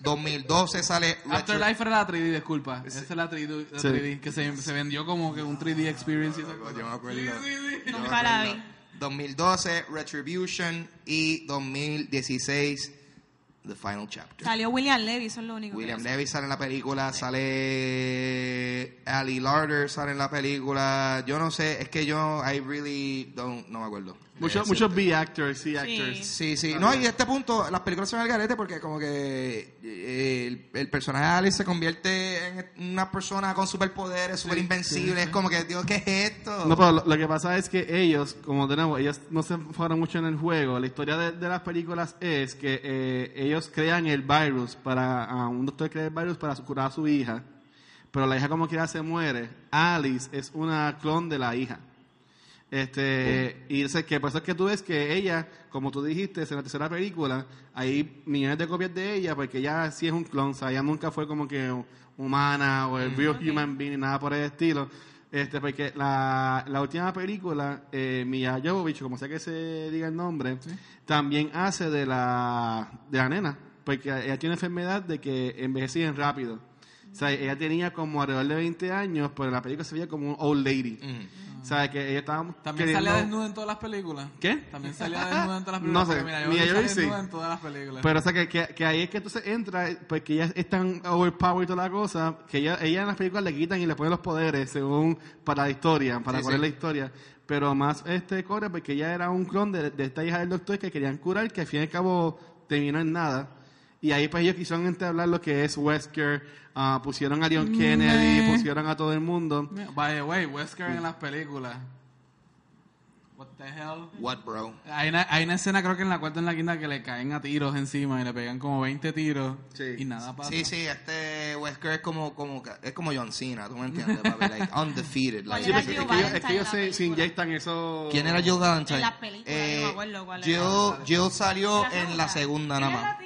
2012 sale Afterlife era la 3D, disculpa. Esa es la 3D, la Sí. 3D, que se, se vendió como que un 3D experience. y esas cosas. Yo me acuerdo. Sí, sí, sí. Nunca la vi. 2012, Retribution. Y 2016, The Final Chapter. Salió William Levy, es lo único. William. Levy sale en la película, sale Ali Larder sale en la película. Yo no sé, es que yo I really don't no me acuerdo. Muchos, muchos sí. B-actors, C-actors. Sí, sí. No, y a este punto las películas son al garete porque como que eh, el, el personaje de Alice se convierte en una persona con superpoderes, super invencible. Es como que, Dios, ¿qué es esto? No, pero lo, lo que pasa es que ellos, como nuevo, ellos no se enfocaron mucho en el juego. La historia de, de las películas es que eh, ellos crean el virus para, un doctor crea el virus para curar a su hija, pero la hija como quiera se muere. Alice es una clon de la hija. Este, y sé que por eso es que tú ves que ella, como tú dijiste, en la tercera película, hay millones de copias de ella, porque ella sí es un clon, o sea, ella nunca fue como que humana o el real human being, nada por el estilo. Este, porque la, la última película, eh, Mia Jovovich, como sea que se diga el nombre, también hace de la, de la nena, porque ella tiene enfermedad de que envejecen rápido. O sea, ella tenía como alrededor de 20 años, pero en la película se veía como un old lady. O sea, que ella estaba También queriendo- salía desnuda en todas las películas. ¿Qué? También salía desnuda en todas las películas. No sé, Mira, yo sí. en todas las películas. Pero, o sea, que, que, que ahí es que entonces entra, porque ella es tan overpowered y toda la cosa, que ella, ella en las películas le quitan y le ponen los poderes según para la historia, para Sí, cuál es sí. la historia. Pero más este corre porque ella era un clon de, de esta hija del doctor que querían curar, que al fin y al cabo terminó en nada. Y ahí pues ellos quisieron entablar lo que es Wesker, ah, pusieron a Leon Kennedy, Meh. pusieron a todo el mundo. By the way, Wesker en las películas. What the hell? What, bro? Hay una, hay una escena, creo que en la cuarta o en la quinta, que le caen a tiros encima y le pegan como 20 tiros Sí. y nada pasa. Sí, sí, este Wesker es como, como, es como John Cena, ¿tú me entiendes, papi? Like, undefeated. Like, Sí, Es Era que, Jill es que ellos, es que ellos en se, se inyectan eso... ¿Quién era Jill Valentine? En las películas, yo no me acuerdo cuál era. Jill, Jill salió ¿La en la segunda? segunda ¿Quién nada más.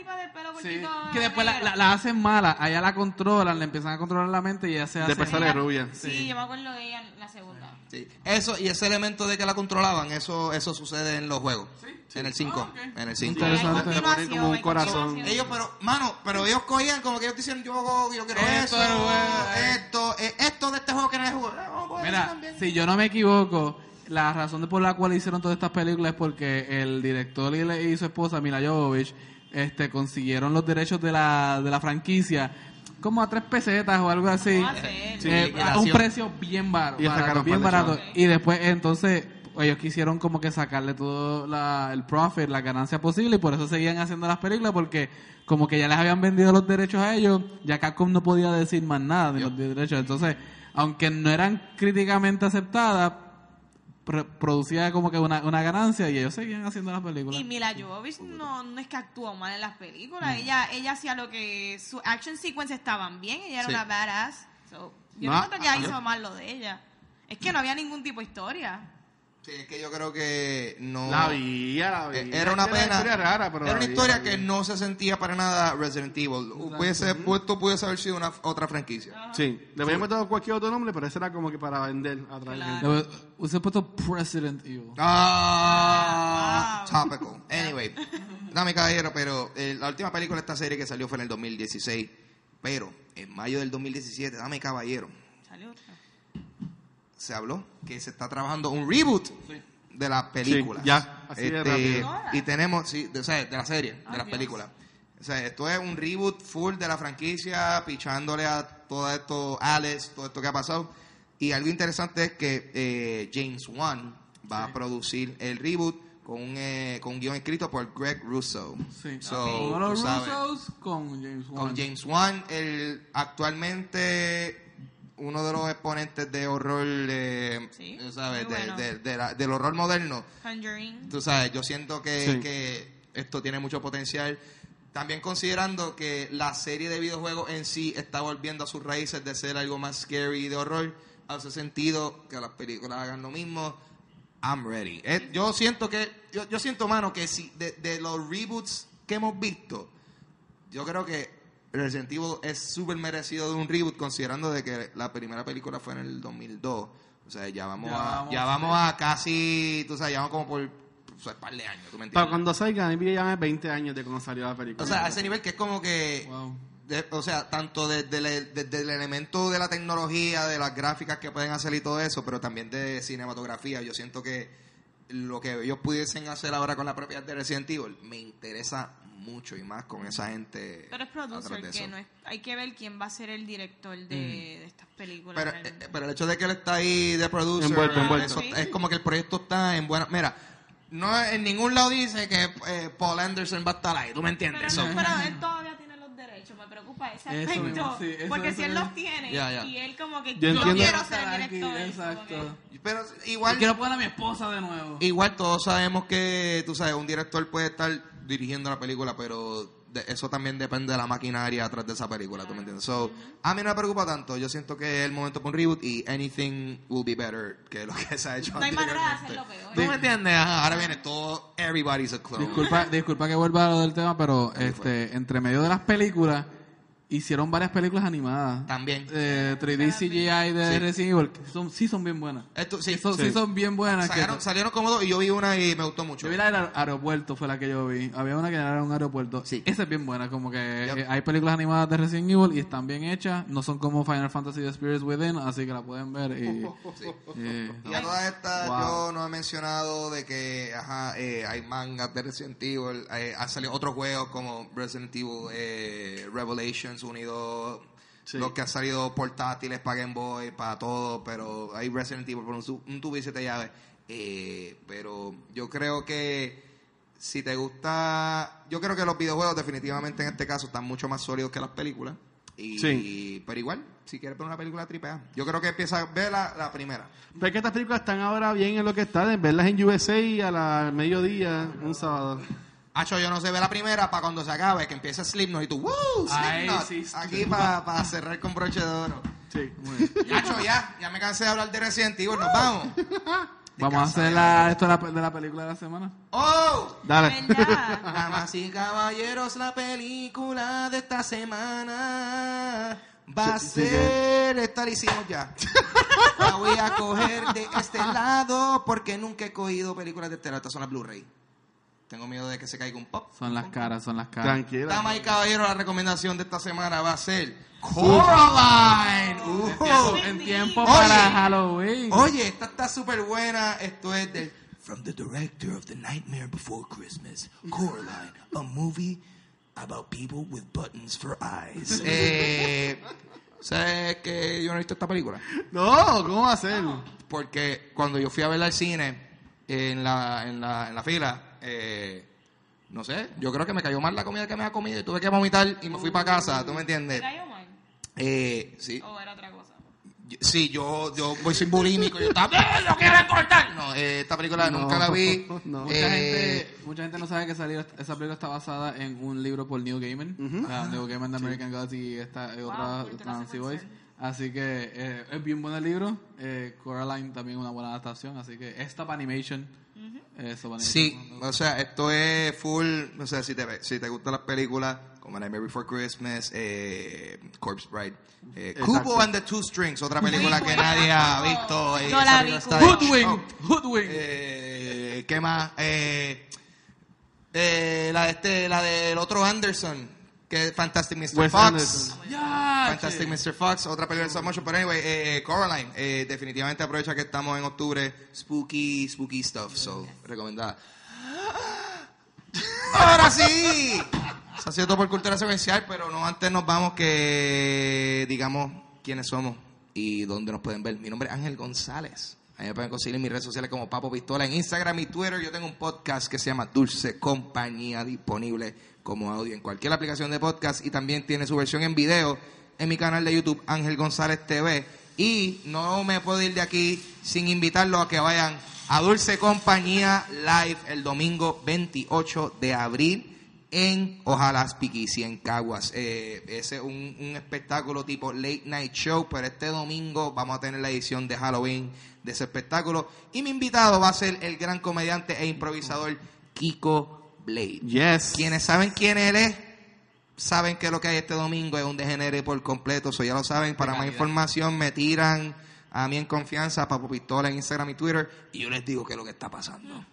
Sí, que después la, la- la hacen mala, allá la controlan, le empiezan a controlar la mente y ella se hace... Después sale rubia. Sí, yo me acuerdo de ella en la segunda. Sí. Eso y ese elemento de que la controlaban, eso eso sucede en los juegos. En el 5. Ah. En el 5. Interesante. Como un corazón. Ellos, pero, mano, pero ellos cogían como que ellos dicen, yo, yo quiero Esto eso, eh. esto, eh, esto de este juego que no es juego. Eh, Mira, si yo no me equivoco, la razón de por la cual hicieron todas estas películas es porque el director y, le- y su esposa, Mila Jovovich, este, consiguieron los derechos de la, de la franquicia como a tres pesetas o algo así. Sí, Eh, a un precio bien Y barato, bien. Y después, entonces, ellos quisieron como que sacarle todo la, el profit, la ganancia posible, y por eso seguían haciendo las películas, porque como que ya les habían vendido los derechos a ellos, ya Capcom no podía decir más nada de los derechos. Entonces, aunque no eran críticamente aceptadas, producía como que una, una ganancia y ellos seguían haciendo las películas. Y Mila Jovovich no, no es que actuó mal en las películas. Ella ella hacía lo que... Su action sequence estaban bien. Ella era Sí. una badass. So, yo No, no siento que ella hizo mal lo de ella. Es que no había ningún tipo de historia. Sí, es que yo creo que no. La vi, la vi. Eh, Era una pena. historia rara, pero era una historia que no se sentía para nada Resident Evil. Pudiese, esto pudiese haber sido una otra franquicia. Sí, le voy a meter cualquier otro nombre, pero ese era como que para vender a través Claro. Ha puesto President Evil. Ah, Wow. topical. Anyway, dame caballero, pero eh, la última película de esta serie que salió fue en el 2016. Pero en mayo del 2017, dame caballero, Salió otra. Se habló que se está trabajando un reboot de la película. Sí, ya, así de rápido. Y tenemos, sí, de, o sea, de la serie, de las películas. O sea, esto es un reboot full de la franquicia, pichándole a todo esto, Alex, todo esto que ha pasado. Y algo interesante es que eh, James Wan va a producir el reboot con un, eh, con un guion escrito por Greg Russo. Sí. So, de tú sabes, Russos con James Wan. con James Wan, el, actualmente uno de los exponentes de horror, eh, Sí, sabes, muy de- bueno. de- de la- del horror moderno. Conjuring. Tú sabes, yo siento que, Sí. que esto tiene mucho potencial. también considerando que la serie de videojuegos en sí está volviendo a sus raíces de ser algo más scary y de horror, hace sentido que las películas hagan lo mismo. I'm ready. Eh, yo siento que, yo, yo siento, mano, que si de, de los reboots que hemos visto, yo creo que Resident Evil es súper merecido de un reboot, considerando de que la primera película fue en el 2002. O sea, ya vamos, Ya a, vamos, ya vamos a casi, tú sabes, ya vamos como por o sea, un par de años, ¿tú me Para entiendes? cuando salga, a mí me llama 20 años de cuando salió la película. O sea, a ese nivel que es como que, Wow. de- o sea, tanto desde el, desde el elemento de la tecnología, de las gráficas que pueden hacer y todo eso, pero también de cinematografía. Yo siento que lo que ellos pudiesen hacer ahora con la propiedad de Resident Evil me interesa mucho y más con esa gente. Pero es producer, de que no es, hay que ver quién va a ser el director de, de estas películas. Pero, eh, pero el hecho de que él está ahí de producer, Envuelto, envuelto. eso- Sí. es como que el proyecto está en buena... Mira, no en ningún lado dice que eh, Paul Anderson va a estar ahí, ¿tú me entiendes? pero, So- no, pero él todavía tiene los derechos, me preocupa ese aspecto. mismo, sí, eso- porque eso si él mismo. los tiene y él como que Yo yo, quiero ser el aquí, director. como Exacto. que- pero Yo igual... quiero poner a mi esposa de nuevo. Igual todos sabemos que, tú sabes, un director puede estar dirigiendo la película, pero de- eso también depende de la maquinaria atrás de esa película, ¿tú me entiendes? So, a mí no me preocupa tanto, yo siento que es el momento para un reboot y anything will be better que lo que se ha hecho No hay manera de hacerlo peor. ¿Tú me entiendes? Ajá, ahora viene todo, everybody's a clone. Disculpa, disculpa que vuelva a lo del tema, pero este, entre medio de las películas hicieron varias películas animadas. También. Eh, 3D CGI de Sí. Resident Evil, que son, sí son bien buenas. Esto, sí, Son- sí. Sí. son bien buenas. que- salieron, salieron como dos y yo vi una y me gustó mucho. yo vi la del aer- aeropuerto, fue la que yo vi. Había una que era un aeropuerto. Sí. Esa es bien buena, como que Yep. eh, hay películas animadas de Resident Evil y están bien hechas. No son como Final Fantasy The Spirits Within, así que la pueden ver. Y, y- Y a todas estas, Wow. yo no he mencionado de que ajá, eh, hay mangas de Resident Evil, eh, han salido otros juegos como Resident Evil Revelations unido, Sí. los que han salido portátiles para Game Boy, para todo, pero hay Resident Evil por un, un tubo y siete llaves. Eh, pero yo creo que si te gusta, yo creo que los videojuegos definitivamente en este caso están mucho más sólidos que las películas. Y, Sí. Pero igual, si quieres ver una película triple A, yo creo que empieza a ver la, la primera. Pero es que estas películas están ahora bien en lo que están, en verlas en USA a la mediodía, un sábado. Hacho, yo no sé, ve la primera para cuando se acabe, que empiece Slipknot y tú, ¡Woo! Slipknot. sí. Aquí para cerrar con broche de oro. Sí. Hacho, ya, ya me cansé de hablar de Resident Evil, nos vamos. Vamos a hacer la, esto de la, de la película de la semana. ¡Oh! Dale. Damas y caballeros, la película de esta semana va a Sí, sí, ser. Esta la hicimos ya. La voy a coger de este lado porque nunca he cogido películas de este lado. Estas son las Blu-ray. Tengo miedo de que se caiga un pop. Son las caras, son las caras. Tranquila. Damas y caballeros, la recomendación de esta semana va a ser Coraline. Uh. En tiempo, en tiempo Oye. para Halloween. Oye, esta está súper buena. Esto es del From the director of The Nightmare Before Christmas, Coraline, a movie about people with buttons for eyes. eh, ¿Sabes que yo no he visto esta película? No, ¿cómo va a ser? Porque cuando yo fui a verla al cine, en la, en la, en la fila, eh, no sé, yo creo que me cayó mal la comida que me había comido y tuve que vomitar y me fui para casa, ¿tú me ¿Te entiendes? cayó mal? Eh, sí. ¿O era otra cosa? Yo- Sí, yo, yo voy sin bulímico. Yo estaba, ¡Eh, lo quiero cortar! No, eh, esta película No, nunca la vi. no. Mucha, Eh, gente, mucha gente no sabe que salió, esa película está basada en un libro por Neil Gaiman. Ah, Neil Gaiman de American Gods y esta y otra Nancy Boys. secuencial. Así que eh, es bien bueno el libro. Eh, Coraline también una buena adaptación. Así que esta animation. Sí, o sea, esto es full, o sea, si te, si te gustan las películas como Nightmare Before Christmas, eh, Corpse Bride, eh, and the Two Strings, otra película que nadie ha visto. eh, la vi, show. Hoodwink. Eh, ¿Qué más? Eh, eh, la, de este, la del otro Anderson, que es Fantastic Mr. Wes Fox. Anderson. Ya, Fantastic che. Mr. Fox, otra película de stop motion. Pero anyway, eh, Coraline, eh, definitivamente aprovecha que estamos en octubre. Spooky, spooky stuff. So, recomendada. Ahora sí. Se ha sido todo por cultura secuencial, pero no antes nos vamos que digamos quiénes somos y dónde nos pueden ver. Mi nombre es Ángel González. Ahí me pueden conseguir en mis redes sociales como Papo Pistola, en Instagram y Twitter. Yo tengo un podcast que se llama Dulce Compañía, disponible como audio en cualquier aplicación de podcast y también tiene su versión en video en mi canal de YouTube Ángel González TV. Y no me puedo ir de aquí sin invitarlos a que vayan a Dulce Compañía Live el domingo 28 de abril en Ojalá Piquisi, en Caguas. Eh, ese es un, un espectáculo tipo late night show, pero este domingo vamos a tener la edición de Halloween de ese espectáculo. Y mi invitado va a ser el gran comediante e improvisador Kiko Blade. Yes. Quienes saben quién él es, saben que lo que hay este domingo es un degenere por completo. Eso ya lo saben. Para más información me tiran a mí en confianza, Papo Pistola en Instagram y Twitter, y yo les digo qué es lo que está pasando.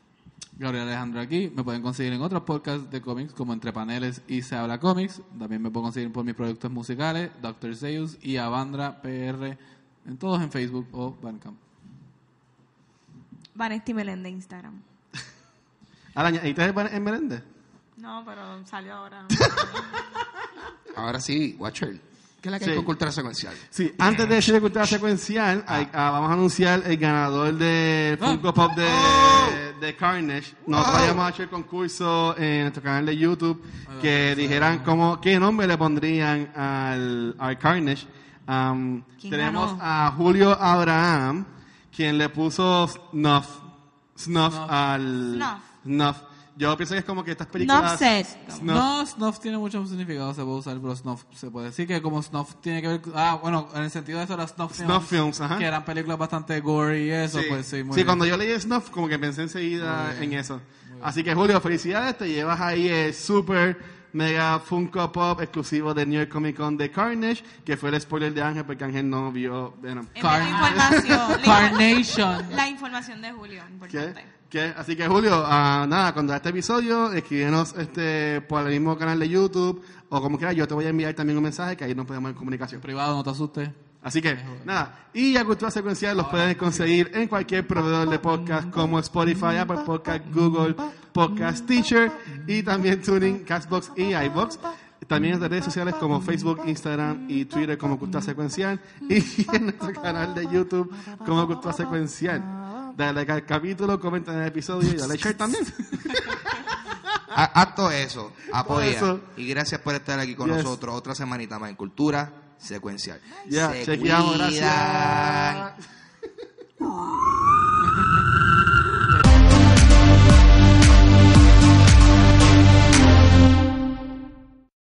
Gabriel Alejandro aquí. Me pueden conseguir en otros podcasts de cómics como Entre Paneles y Se Habla Cómics. También me pueden conseguir por mis productos musicales, Dr. Zeus y Avandra PR, en todos en Facebook o Bandcamp. Vanesti Melende Instagram. Araña, ¿y te en Meléndez? No, pero salió ahora. Ahora sí, Watcher. ¿Qué es la que hay Sí. con cultura secuencial? Sí, antes de decir de cultura secuencial, hay- ah, vamos a anunciar el ganador de Funko Pop de, de Carnage. Nosotros vayamos a hacer concurso en nuestro canal de YouTube que dijeran cómo, qué nombre le pondrían al, al Carnage. Um, ¿Quién tenemos ganó? a Julio Abraham, quien le puso Snuff, Snuff, Snuff. al Snuff. Snuff. Yo pienso que es como que estas películas... Nuff set. Snuff. No, snuff tiene mucho significado, se puede usar, pero snuff se puede decir que como snuff tiene que ver... Ah, bueno, en el sentido de eso, las snuff films, Snuff films, ajá. que eran películas bastante gory y eso, Sí, pues sí, muy Sí, bien. cuando yo leí Snuff, como que pensé enseguida en eso. Así que, Julio, felicidades. Te llevas ahí el super mega Funko Pop exclusivo de New York Comic Con de Carnage, que fue el spoiler de Ángel, porque Ángel no vio Venom. Información. Carnation. La información de Julio, importante. ¿Qué? Así que, Julio, ah, nada, cuando este episodio, escríbenos este, por el mismo canal de YouTube, o como quiera, yo te voy a enviar también un mensaje que ahí nos podemos en comunicación. Privado, no te asustes. Así que, nada. Y a Cultura Secuencial los pueden conseguir en cualquier proveedor de podcast como Spotify, Apple Podcast, Google Podcast Teacher y también Tuning, Castbox y iBox. También en las redes sociales como Facebook, Instagram y Twitter como Cultura Secuencial y en nuestro canal de YouTube como Cultura Secuencial dale al capítulo, comenta en el episodio y dale share también. Haz todo eso, apoya. Y gracias por estar aquí con nosotros otra semanita más en Cultura Secuencial. Ya, chequeamos, cuidan. gracias.